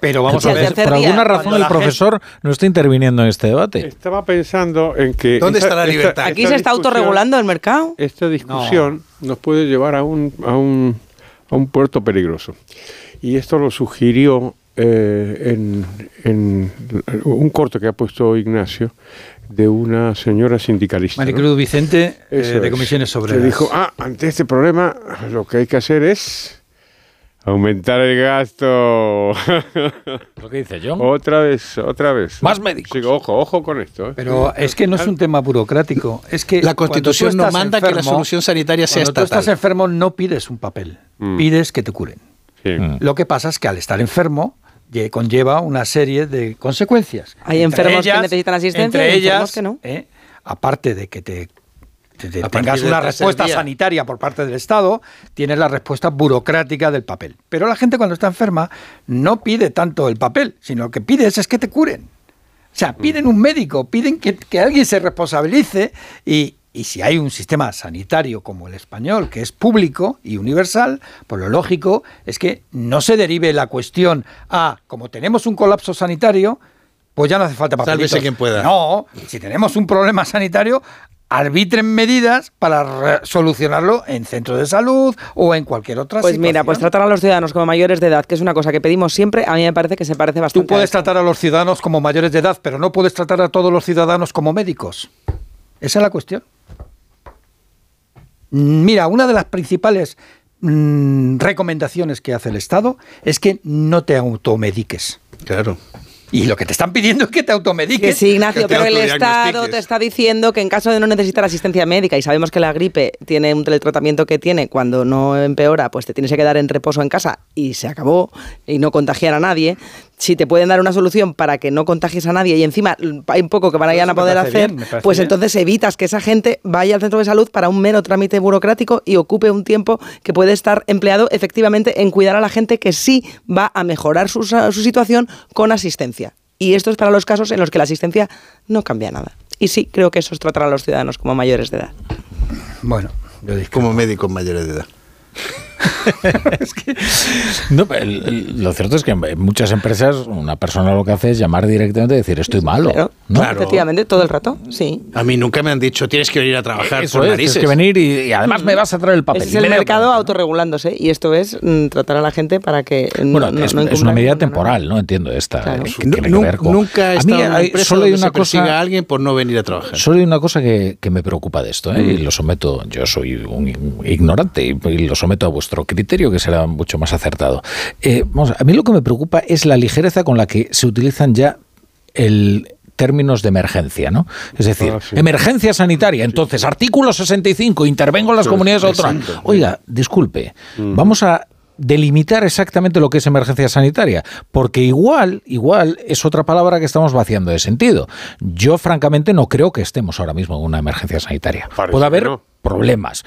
Pero vamos Sí, a ver. Por día, alguna razón la el gente- profesor no está interviniendo en este debate. Estaba pensando en que... ¿Dónde está la libertad? Aquí se está autorregulando el mercado. Esta discusión nos puede llevar a un, a un, a un puerto peligroso. Y esto lo sugirió eh, en, en un corto que ha puesto Ignacio de una señora sindicalista. ¿no? Maricruz Vicente, eh, de es. comisiones sobre. Que dijo, ah, ante este problema lo que hay que hacer es aumentar el gasto. Lo que dice John. otra vez, otra vez. Más médicos. Sí, ojo, ojo con esto. ¿eh? Pero es que no es un tema burocrático. Es que La Constitución no manda que la enfermo, solución sanitaria sea Cuando tú estatal. estás enfermo no pides un papel, Mm. pides que te curen. Sí. Lo que pasa es que al estar enfermo lle- conlleva una serie de consecuencias. Hay Entre enfermos que necesitan asistencia Entre y enfermos ellas, que no. eh, aparte de que te, te- te A tengas una respuesta sanitaria por parte del Estado, tienes la respuesta burocrática del papel. Pero la gente cuando está enferma no pide tanto el papel, sino lo que pides es que te curen. O sea, piden un médico, piden que, que alguien se responsabilice y, y si hay un sistema sanitario como el español, que es público y universal, pues lo lógico es que no se derive la cuestión a, como tenemos un colapso sanitario, pues ya no hace falta papelitos. Sálvese quien pueda. No, si tenemos un problema sanitario, arbitren medidas para solucionarlo en centro de salud o en cualquier otra Pues mira, pues tratar a los ciudadanos como mayores de edad, que es una cosa que pedimos siempre, a mí me parece que se parece bastante. Tú puedes a tratar a los ciudadanos como mayores de edad, pero no puedes tratar a todos los ciudadanos como médicos. Esa es la cuestión. Mira, una de las principales mm, recomendaciones que hace el Estado es que no te automediques. Claro. Y lo que te están pidiendo es que te automediques. Que sí, Ignacio, que pero el. Estado te está diciendo que en caso de no necesitar asistencia médica y sabemos que la gripe tiene un teletratamiento que tiene, cuando no empeora, pues te tienes que quedar en reposo en casa y se acabó y no contagiar a nadie. Si te pueden dar una solución para que no contagies a nadie y encima hay un poco que van a, poder hacer, bien, pues bien. entonces evitas que esa gente vaya al centro de salud para un mero trámite burocrático y ocupe un tiempo que puede estar empleado efectivamente en cuidar a la gente que sí va a mejorar su, situación con asistencia. Y esto es para los casos en los que la asistencia no cambia nada. Y sí, creo que eso es tratar a los ciudadanos como mayores de edad. Bueno, yo discrepo. Como médicos mayores de edad. No, pero el- el- lo cierto es que en muchas empresas una persona lo que hace es llamar directamente y decir estoy malo. Claro, ¿no? efectivamente, todo el rato, sí. A mí nunca me han dicho tienes que venir a trabajar Eso por es, narices. tienes que venir y, y además me vas a traer el papel. Ese es el mercado autorregulándose y esto es mm, tratar a la gente para que no- Bueno, no, es, no es una medida temporal, no entiendo esta. Claro. eh, que tiene que ver con- Nunca he A mí estado en una hay- empresa solo hay una cosa. a alguien por no venir a trabajar. Solo hay una cosa que, que me preocupa de esto, ¿eh? y lo someto, yo soy un ignorante y, y lo someto a vuestro criterio, que será mucho más acertado. Eh, vamos, a mí lo que me preocupa es la ligereza con la que se utilizan ya el términos de emergencia, ¿no? Es decir, Ah, sí. emergencia sanitaria. Entonces, artículo 65, intervengo en las Sí, comunidades autónomas. Oiga, disculpe, vamos a delimitar exactamente lo que es emergencia sanitaria, porque igual, igual es otra palabra que estamos vaciando de sentido. Yo francamente no creo que estemos ahora mismo en una emergencia sanitaria. Parece Puede haber no. problemas,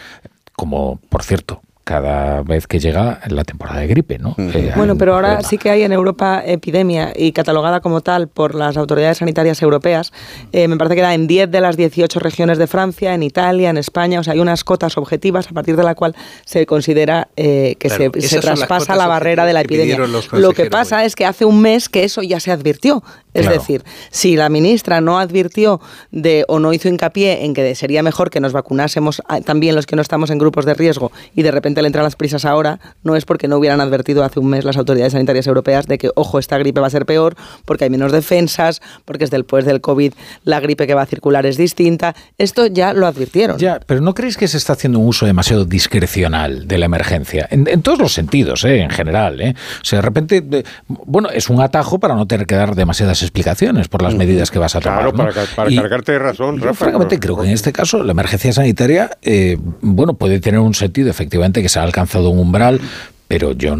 como por cierto, cada vez que llega la temporada de gripe, ¿no? Eh, Bueno, pero ahora problema. sí que hay en Europa epidemia y catalogada como tal por las autoridades sanitarias europeas. Eh, me parece que era en 10 de las 18 regiones de Francia, en Italia, en España. O sea, hay unas cotas objetivas a partir de la cual se considera eh, que Claro, se, traspasa la barrera de la epidemia. Lo que pasa hoy. es que hace un mes que eso ya se advirtió. Es Claro. decir, si la ministra no advirtió de o no hizo hincapié en que sería mejor que nos vacunásemos a- también los que no estamos en grupos de riesgo y de repente le entran las prisas ahora, no es porque no hubieran advertido hace un mes las autoridades sanitarias europeas de que, ojo, esta gripe va a ser peor porque hay menos defensas, porque es después del COVID la gripe que va a circular es distinta. Esto ya lo advirtieron. Ya, pero ¿no creéis que se está haciendo un uso demasiado discrecional de la emergencia? En, en todos los sentidos, ¿eh? en general. ¿eh? O sea, de repente, de- bueno, es un atajo para no tener que dar demasiadas explicaciones por las medidas que vas a tomar. Claro, ¿no? para, para Y- cargarte de razón, yo, Rafa. francamente, creo que en este caso la emergencia sanitaria, eh, bueno, puede tener un sentido, efectivamente, que se ha alcanzado un umbral, pero yo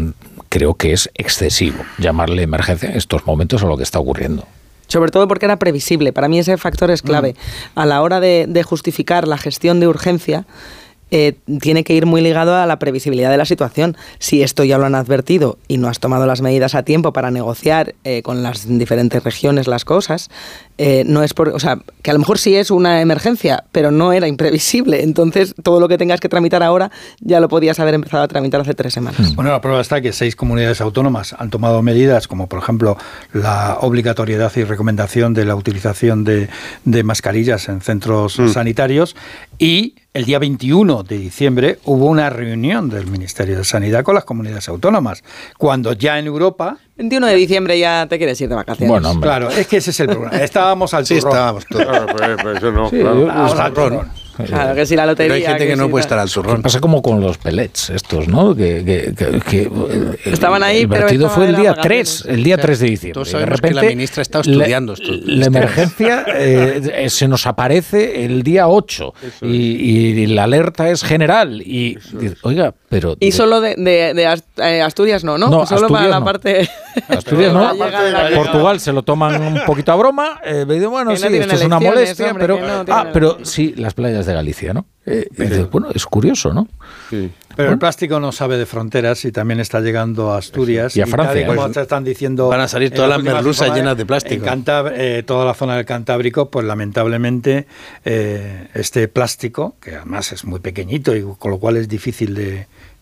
creo que es excesivo llamarle emergencia en estos momentos a lo que está ocurriendo. Sobre todo porque era previsible. Para mí ese factor es clave. A la hora de, de justificar la gestión de urgencia, eh, tiene que ir muy ligado a la previsibilidad de la situación. Si esto ya lo han advertido y no has tomado las medidas a tiempo para negociar eh, con las diferentes regiones las cosas, eh, no es por, o sea, que a lo mejor sí es una emergencia, pero no era imprevisible. Entonces, todo lo que tengas que tramitar ahora ya lo podías haber empezado a tramitar hace tres semanas. Bueno, la prueba está que seis comunidades autónomas han tomado medidas como, por ejemplo, la obligatoriedad y recomendación de la utilización de, de mascarillas en centros sanitarios y el día 21 de diciembre hubo una reunión del Ministerio de Sanidad con las comunidades autónomas, cuando ya en Europa 21 de diciembre ya te quieres ir de vacaciones. Claro, es que ese es el problema. Estábamos al Sí, turrón. estábamos todos. Claro, pues eso no, Sí, claro. yo- Ahora al turrón. Claro, que si la lotería... Pero hay gente que, no si puede estar al turrón. Pasa como con los pellets estos, ¿no? Que, que- que- que, eh, Estaban ahí, el estaban fue el día vacaciones. 3, el día O sea, 3 de diciembre. todos de sabemos que la repente, ministra está estudiando la, estos- la emergencia eh, eh, se nos aparece el día 8 y, y la alerta es general. Y, dice, oiga, pero... Y solo de, de- de eh, Asturias no, ¿no? No, solo para Asturias la no. parte... Asturias no, la- Portugal se lo toman un poquito a broma, eh, me dice, bueno, Que no sí, esto es una molestia, hombre, pero... que no ah, pero sí, las playas de Galicia, ¿no? Eh, bueno, es curioso, ¿no? Pero el plástico no sabe de fronteras y también está llegando a Asturias. Y a Francia, tal y como pues, te están diciendo. van a salir todas las merluzas llenas de plástico. En Cantab- eh, toda la zona del Cantábrico, pues lamentablemente, eh, este plástico, que además es muy pequeñito y con lo cual es difícil de,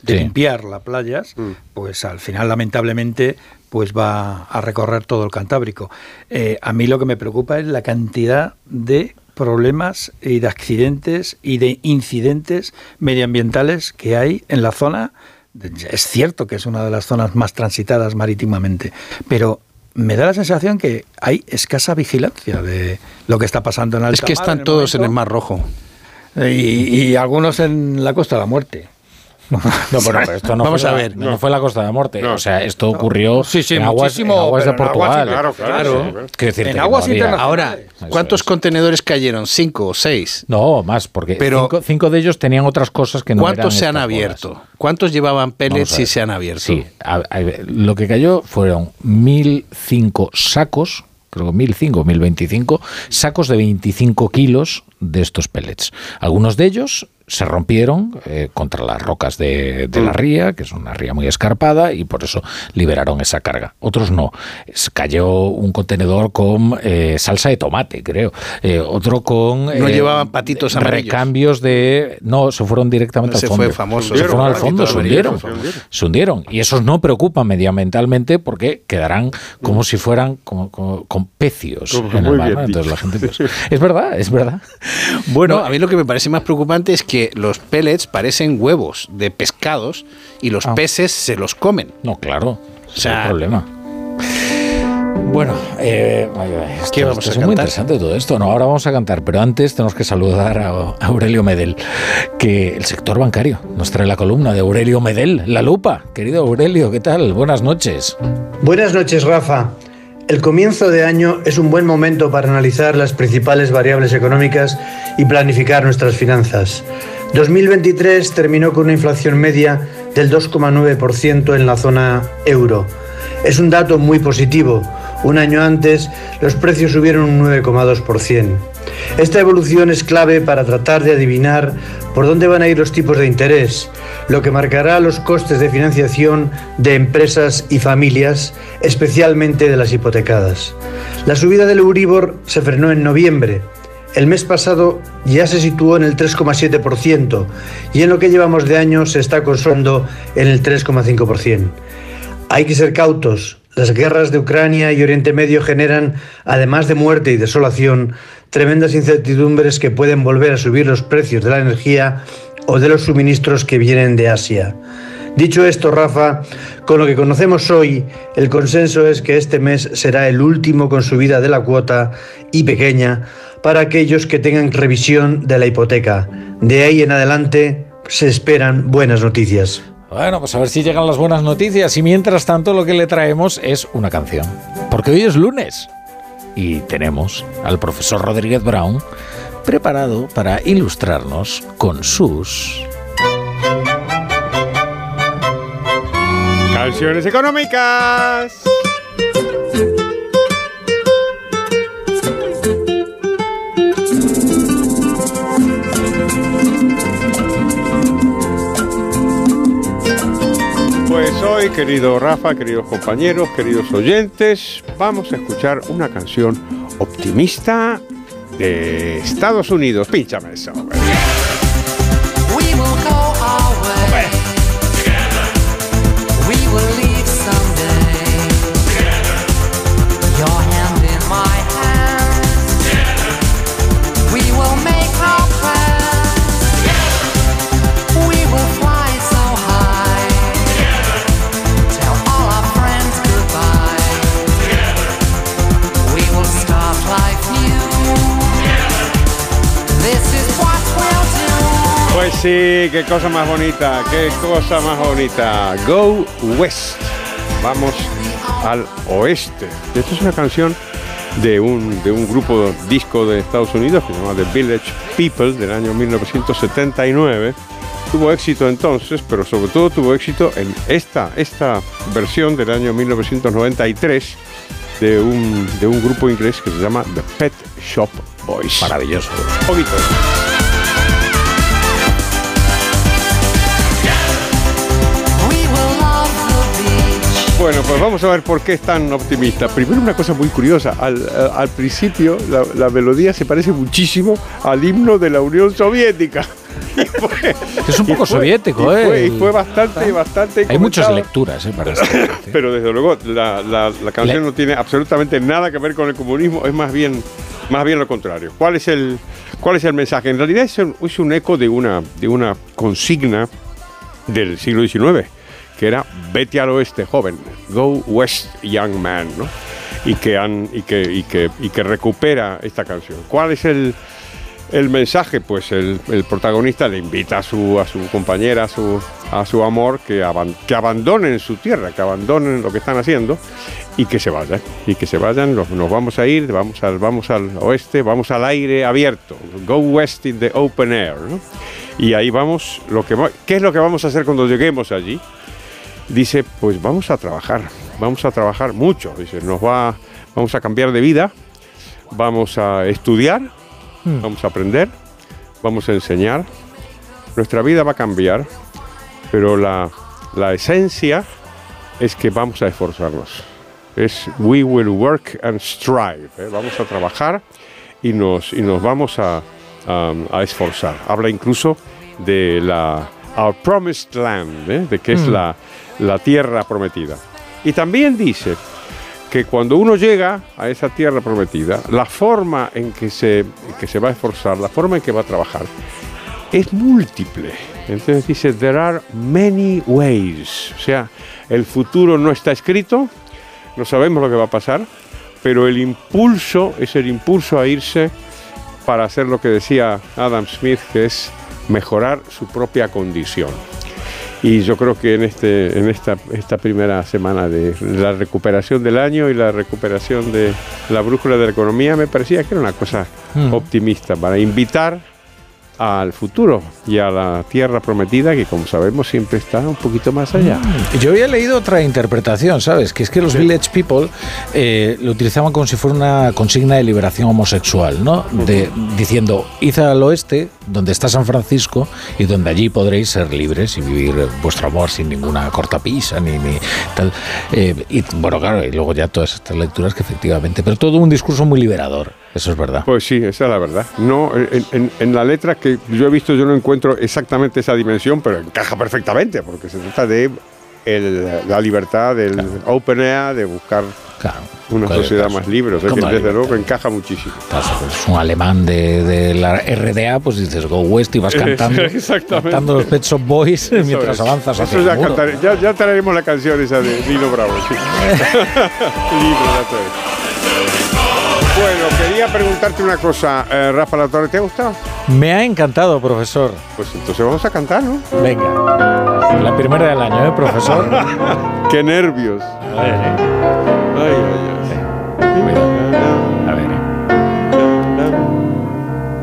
de Sí. limpiar las playas, pues al final, lamentablemente, pues va a recorrer todo el Cantábrico. Eh, a mí lo que me preocupa es la cantidad de problemas y de accidentes y de incidentes medioambientales que hay en la zona. Es cierto que es una de las zonas más transitadas marítimamente, pero me da la sensación que hay escasa vigilancia de lo que está pasando en alta Es que mar están todos en el Mar Rojo. Y, y algunos en la Costa de la Muerte. No, bueno, pero esto no Vamos fue a la- ver. No, fue la Costa de la Muerte. O sea, esto ocurrió Sí, sí, en aguas, en muchísimo, aguas de pero en aguas Portugal. claro, claro. Decirte En aguas internacionales. Ahora, ¿cuántos contenedores cayeron? ¿Cinco o seis? No, más, porque Pero- cinco, cinco de ellos tenían otras cosas que no ¿Cuántos eran se han abierto? bolas. ¿Cuántos llevaban pellets y se han abierto? Sí, a- a- lo que cayó fueron 1.005 sacos, creo que 1.005, 1.025 sacos de 25 kilos de estos pellets. Algunos de ellos se rompieron eh, contra las rocas de, de la ría, que es una ría muy escarpada, y por eso liberaron esa carga. Otros no. Cayó un contenedor con eh, salsa de tomate, creo. Eh, otro con... No llevaban patitos amarillos. Recambios de... No, se fueron directamente al fondo. fue famoso. Se fueron al fondo, se hundieron. Se hundieron. Y esos no preocupan medioambientalmente porque quedarán como si fueran como, como- con pecios Como en el mar. la gente... pues, es verdad, es verdad. Bueno, a mí lo que me parece más preocupante es que los pellets parecen huevos de pescados y los Ah. peces se los comen. No, claro. O sea, es el problema. Bueno, eh, ay, ay, esto- ¿Qué vamos esto a es muy interesante todo esto. No, ahora vamos a cantar, pero antes tenemos que saludar a, a Aurelio Medel, que el sector bancario nos trae la columna de Aurelio Medel, la lupa. Querido Aurelio, ¿qué tal? Buenas noches. Buenas noches, Rafa. El comienzo de año es un buen momento para analizar las principales variables económicas y planificar nuestras finanzas. 2023 terminó con una inflación media del 2,9% en la zona euro. Es un dato muy positivo. Un año antes, los precios subieron un 9,2%. Esta evolución es clave para tratar de adivinar por dónde van a ir los tipos de interés, lo que marcará los costes de financiación de empresas y familias, especialmente de las hipotecadas. La subida del Euribor se frenó en noviembre. El mes pasado ya se situó en el 3,7% y en lo que llevamos de año se está consolando en el 3,5%. Hay que ser cautos. Las guerras de Ucrania y Oriente Medio generan, además de muerte y desolación, tremendas incertidumbres que pueden volver a subir los precios de la energía o de los suministros que vienen de Asia. Dicho esto, Rafa, con lo que conocemos hoy, el consenso es que este mes será el último con subida de la cuota y pequeña para aquellos que tengan revisión de la hipoteca. De ahí en adelante se esperan buenas noticias. Bueno, pues a ver si llegan las buenas noticias. Y mientras tanto, lo que le traemos es una canción. Porque hoy es lunes. y tenemos al profesor Rodríguez Brown preparado para ilustrarnos con sus... Canciones económicas. Pues hoy, querido Rafa, queridos compañeros, queridos oyentes, vamos a escuchar una canción optimista de Estados Unidos. Pínchame eso. Pues sí, qué cosa más bonita, qué cosa más bonita. Go West. Vamos al oeste. Esta es una canción de un, de un grupo disco de Estados Unidos que se llama The Village People del año 1979. Tuvo éxito entonces, pero sobre todo tuvo éxito en esta, esta versión del año 1993 de un, de un grupo inglés que se llama The Pet Shop Boys. Maravilloso. Un poquito. Bueno, pues vamos a ver por qué es tan optimista. Primero una cosa muy curiosa. Al, eh, al principio la, la melodía se parece muchísimo al himno de la Unión Soviética. Es un poco fue- soviético, y ¿eh? fue, y fue bastante, bastante Hay muchas lecturas, ¿eh? Para. Pero desde luego la, la- la canción no tiene absolutamente nada que ver con el comunismo, es más bien, más bien lo contrario. ¿Cuál es el, cuál es el mensaje? En realidad es un, es un eco de una, de una consigna del siglo XIX, que era vete al oeste joven, go west young man, ¿no? Y que, han, y que, y que, y que recupera esta canción. ¿Cuál es el, el mensaje? Pues el, el protagonista le invita a su, a su compañera, a su, a su amor, que, aban- que abandonen su tierra, que abandonen lo que están haciendo y que se vayan. Y que se vayan, nos, vamos a ir, vamos al, vamos al oeste, vamos al aire abierto. Go west in the open air. ¿no? Y ahí vamos, ¿qué es lo que vamos a hacer cuando lleguemos allí? Dice, pues vamos a trabajar, vamos a trabajar mucho. Dice, nos va, vamos a cambiar de vida, vamos a estudiar, vamos a aprender, vamos a enseñar. Nuestra vida va a cambiar, pero la, la esencia es que vamos a esforzarnos. Es we will work and strive. ¿eh? Vamos a trabajar y nos, y nos vamos a, a- a esforzar. Habla incluso de la Our Promised Land, ¿eh? de que es Mm. la, la tierra prometida. Y también dice que cuando uno llega a esa tierra prometida, la forma en que se, que se va a esforzar, la forma en que va a trabajar, es múltiple. Entonces dice, there are many ways. O sea, el futuro no está escrito, no sabemos lo que va a pasar, pero el impulso es el impulso a irse para hacer lo que decía Adam Smith, que es mejorar su propia condición. Y yo creo que en, este, en esta, esta primera semana de la recuperación del año y la recuperación de la brújula de la economía me parecía que era una cosa Mm. optimista para invitar al futuro y a la tierra prometida que como sabemos siempre está un poquito más allá. Yo había leído otra interpretación, ¿sabes? Que es que los Village People eh, lo utilizaban como si fuera una consigna de liberación homosexual, ¿no? De, diciendo, id al oeste, donde está San Francisco, y donde allí podréis ser libres y vivir vuestro amor sin ninguna cortapisa ni, ni tal. Eh, y bueno, claro, y luego ya todas estas lecturas que efectivamente, pero todo un discurso muy liberador, eso es verdad. Pues sí, esa es la verdad. No, en, en- en la letra que yo he visto yo no encuentro exactamente esa dimensión, pero encaja perfectamente, porque se trata de el- la libertad del open air, de buscar una Claro, sociedad claro. más libre. O sea, que la desde luego que encaja muchísimo. Claro, es un alemán de, de la RDA, pues dices Go West y vas cantando, Exactamente. cantando los Pet Shop Boys Eso mientras es. avanzas hacia Eso el ya, muro. cantaré- ya, ya traeremos la canción esa de Nino Bravo. sí. Libre, ya traeré. Bueno, quería preguntarte una cosa, eh, Rafa La Torre, ¿te ha gustado? Me ha encantado, profesor. Pues entonces vamos a cantar, ¿no? Venga. La primera del año, ¿eh, profesor? ¡Qué nervios! A ver, ¿eh? Ay, ay, ay. A ver.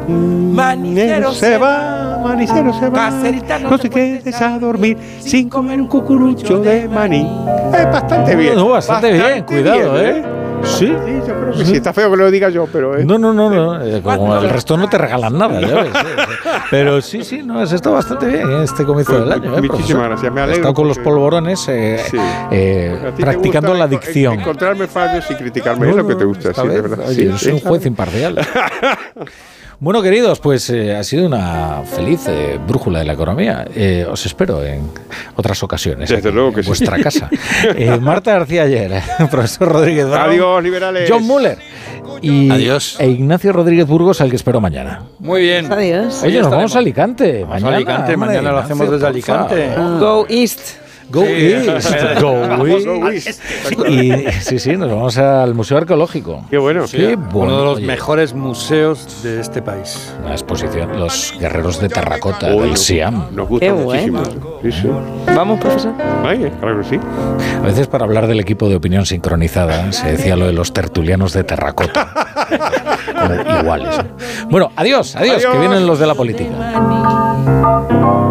Eh. Manicero se va, manicero se va. No, no te quedes a dormir sin comer un cucurucho de maní. Eh, bastante bien. No, bastante, bastante bien, cuidado, bien, ¿eh? ¿eh? Sí, yo creo que sí. Está feo que lo diga yo, pero. eh. No, no, no, no. eh, Como el resto no te regalan nada, ya ves. eh. Pero sí, sí, no, has estado bastante bien eh, este comienzo Pues, del año. ¿eh, muchísimas profesor? gracias, me He alegro estado con los polvorones eh, Sí. eh, practicando la enco- dicción. Encontrarme fallos y criticarme, es No, lo que te gusta, sí, de verdad. oye, Sí, soy un juez imparcial. Bueno, queridos, pues eh, ha sido una feliz eh, brújula de la economía. Eh, os espero en otras ocasiones. Desde aquí, luego en que sí. vuestra casa. Eh, Marta García ayer, profesor Rodríguez Brown, Adiós, liberales. John Muller y Adiós. e Ignacio Rodríguez Burgos, al que espero mañana. Muy bien. Adiós. Oye, nos vamos a Alicante. Vamos a mañana, Alicante, hombre, mañana lo hacemos desde Alicante. Go East. Go Sí, East. Go East. go East. Y sí, sí, nos vamos al Museo Arqueológico. Qué bueno. Qué Uno bueno. de los Oye, mejores museos de este país. Una exposición, los guerreros de terracota Uy, del Siam. Nos gusta Qué muchísimo. bueno. Sí, sí. Vamos, profesor. Ay, claro que sí. A veces para hablar del equipo de opinión sincronizada se decía lo de los tertulianos de terracota. Como iguales. ¿no? Bueno, adiós, adiós, que vienen los de la política.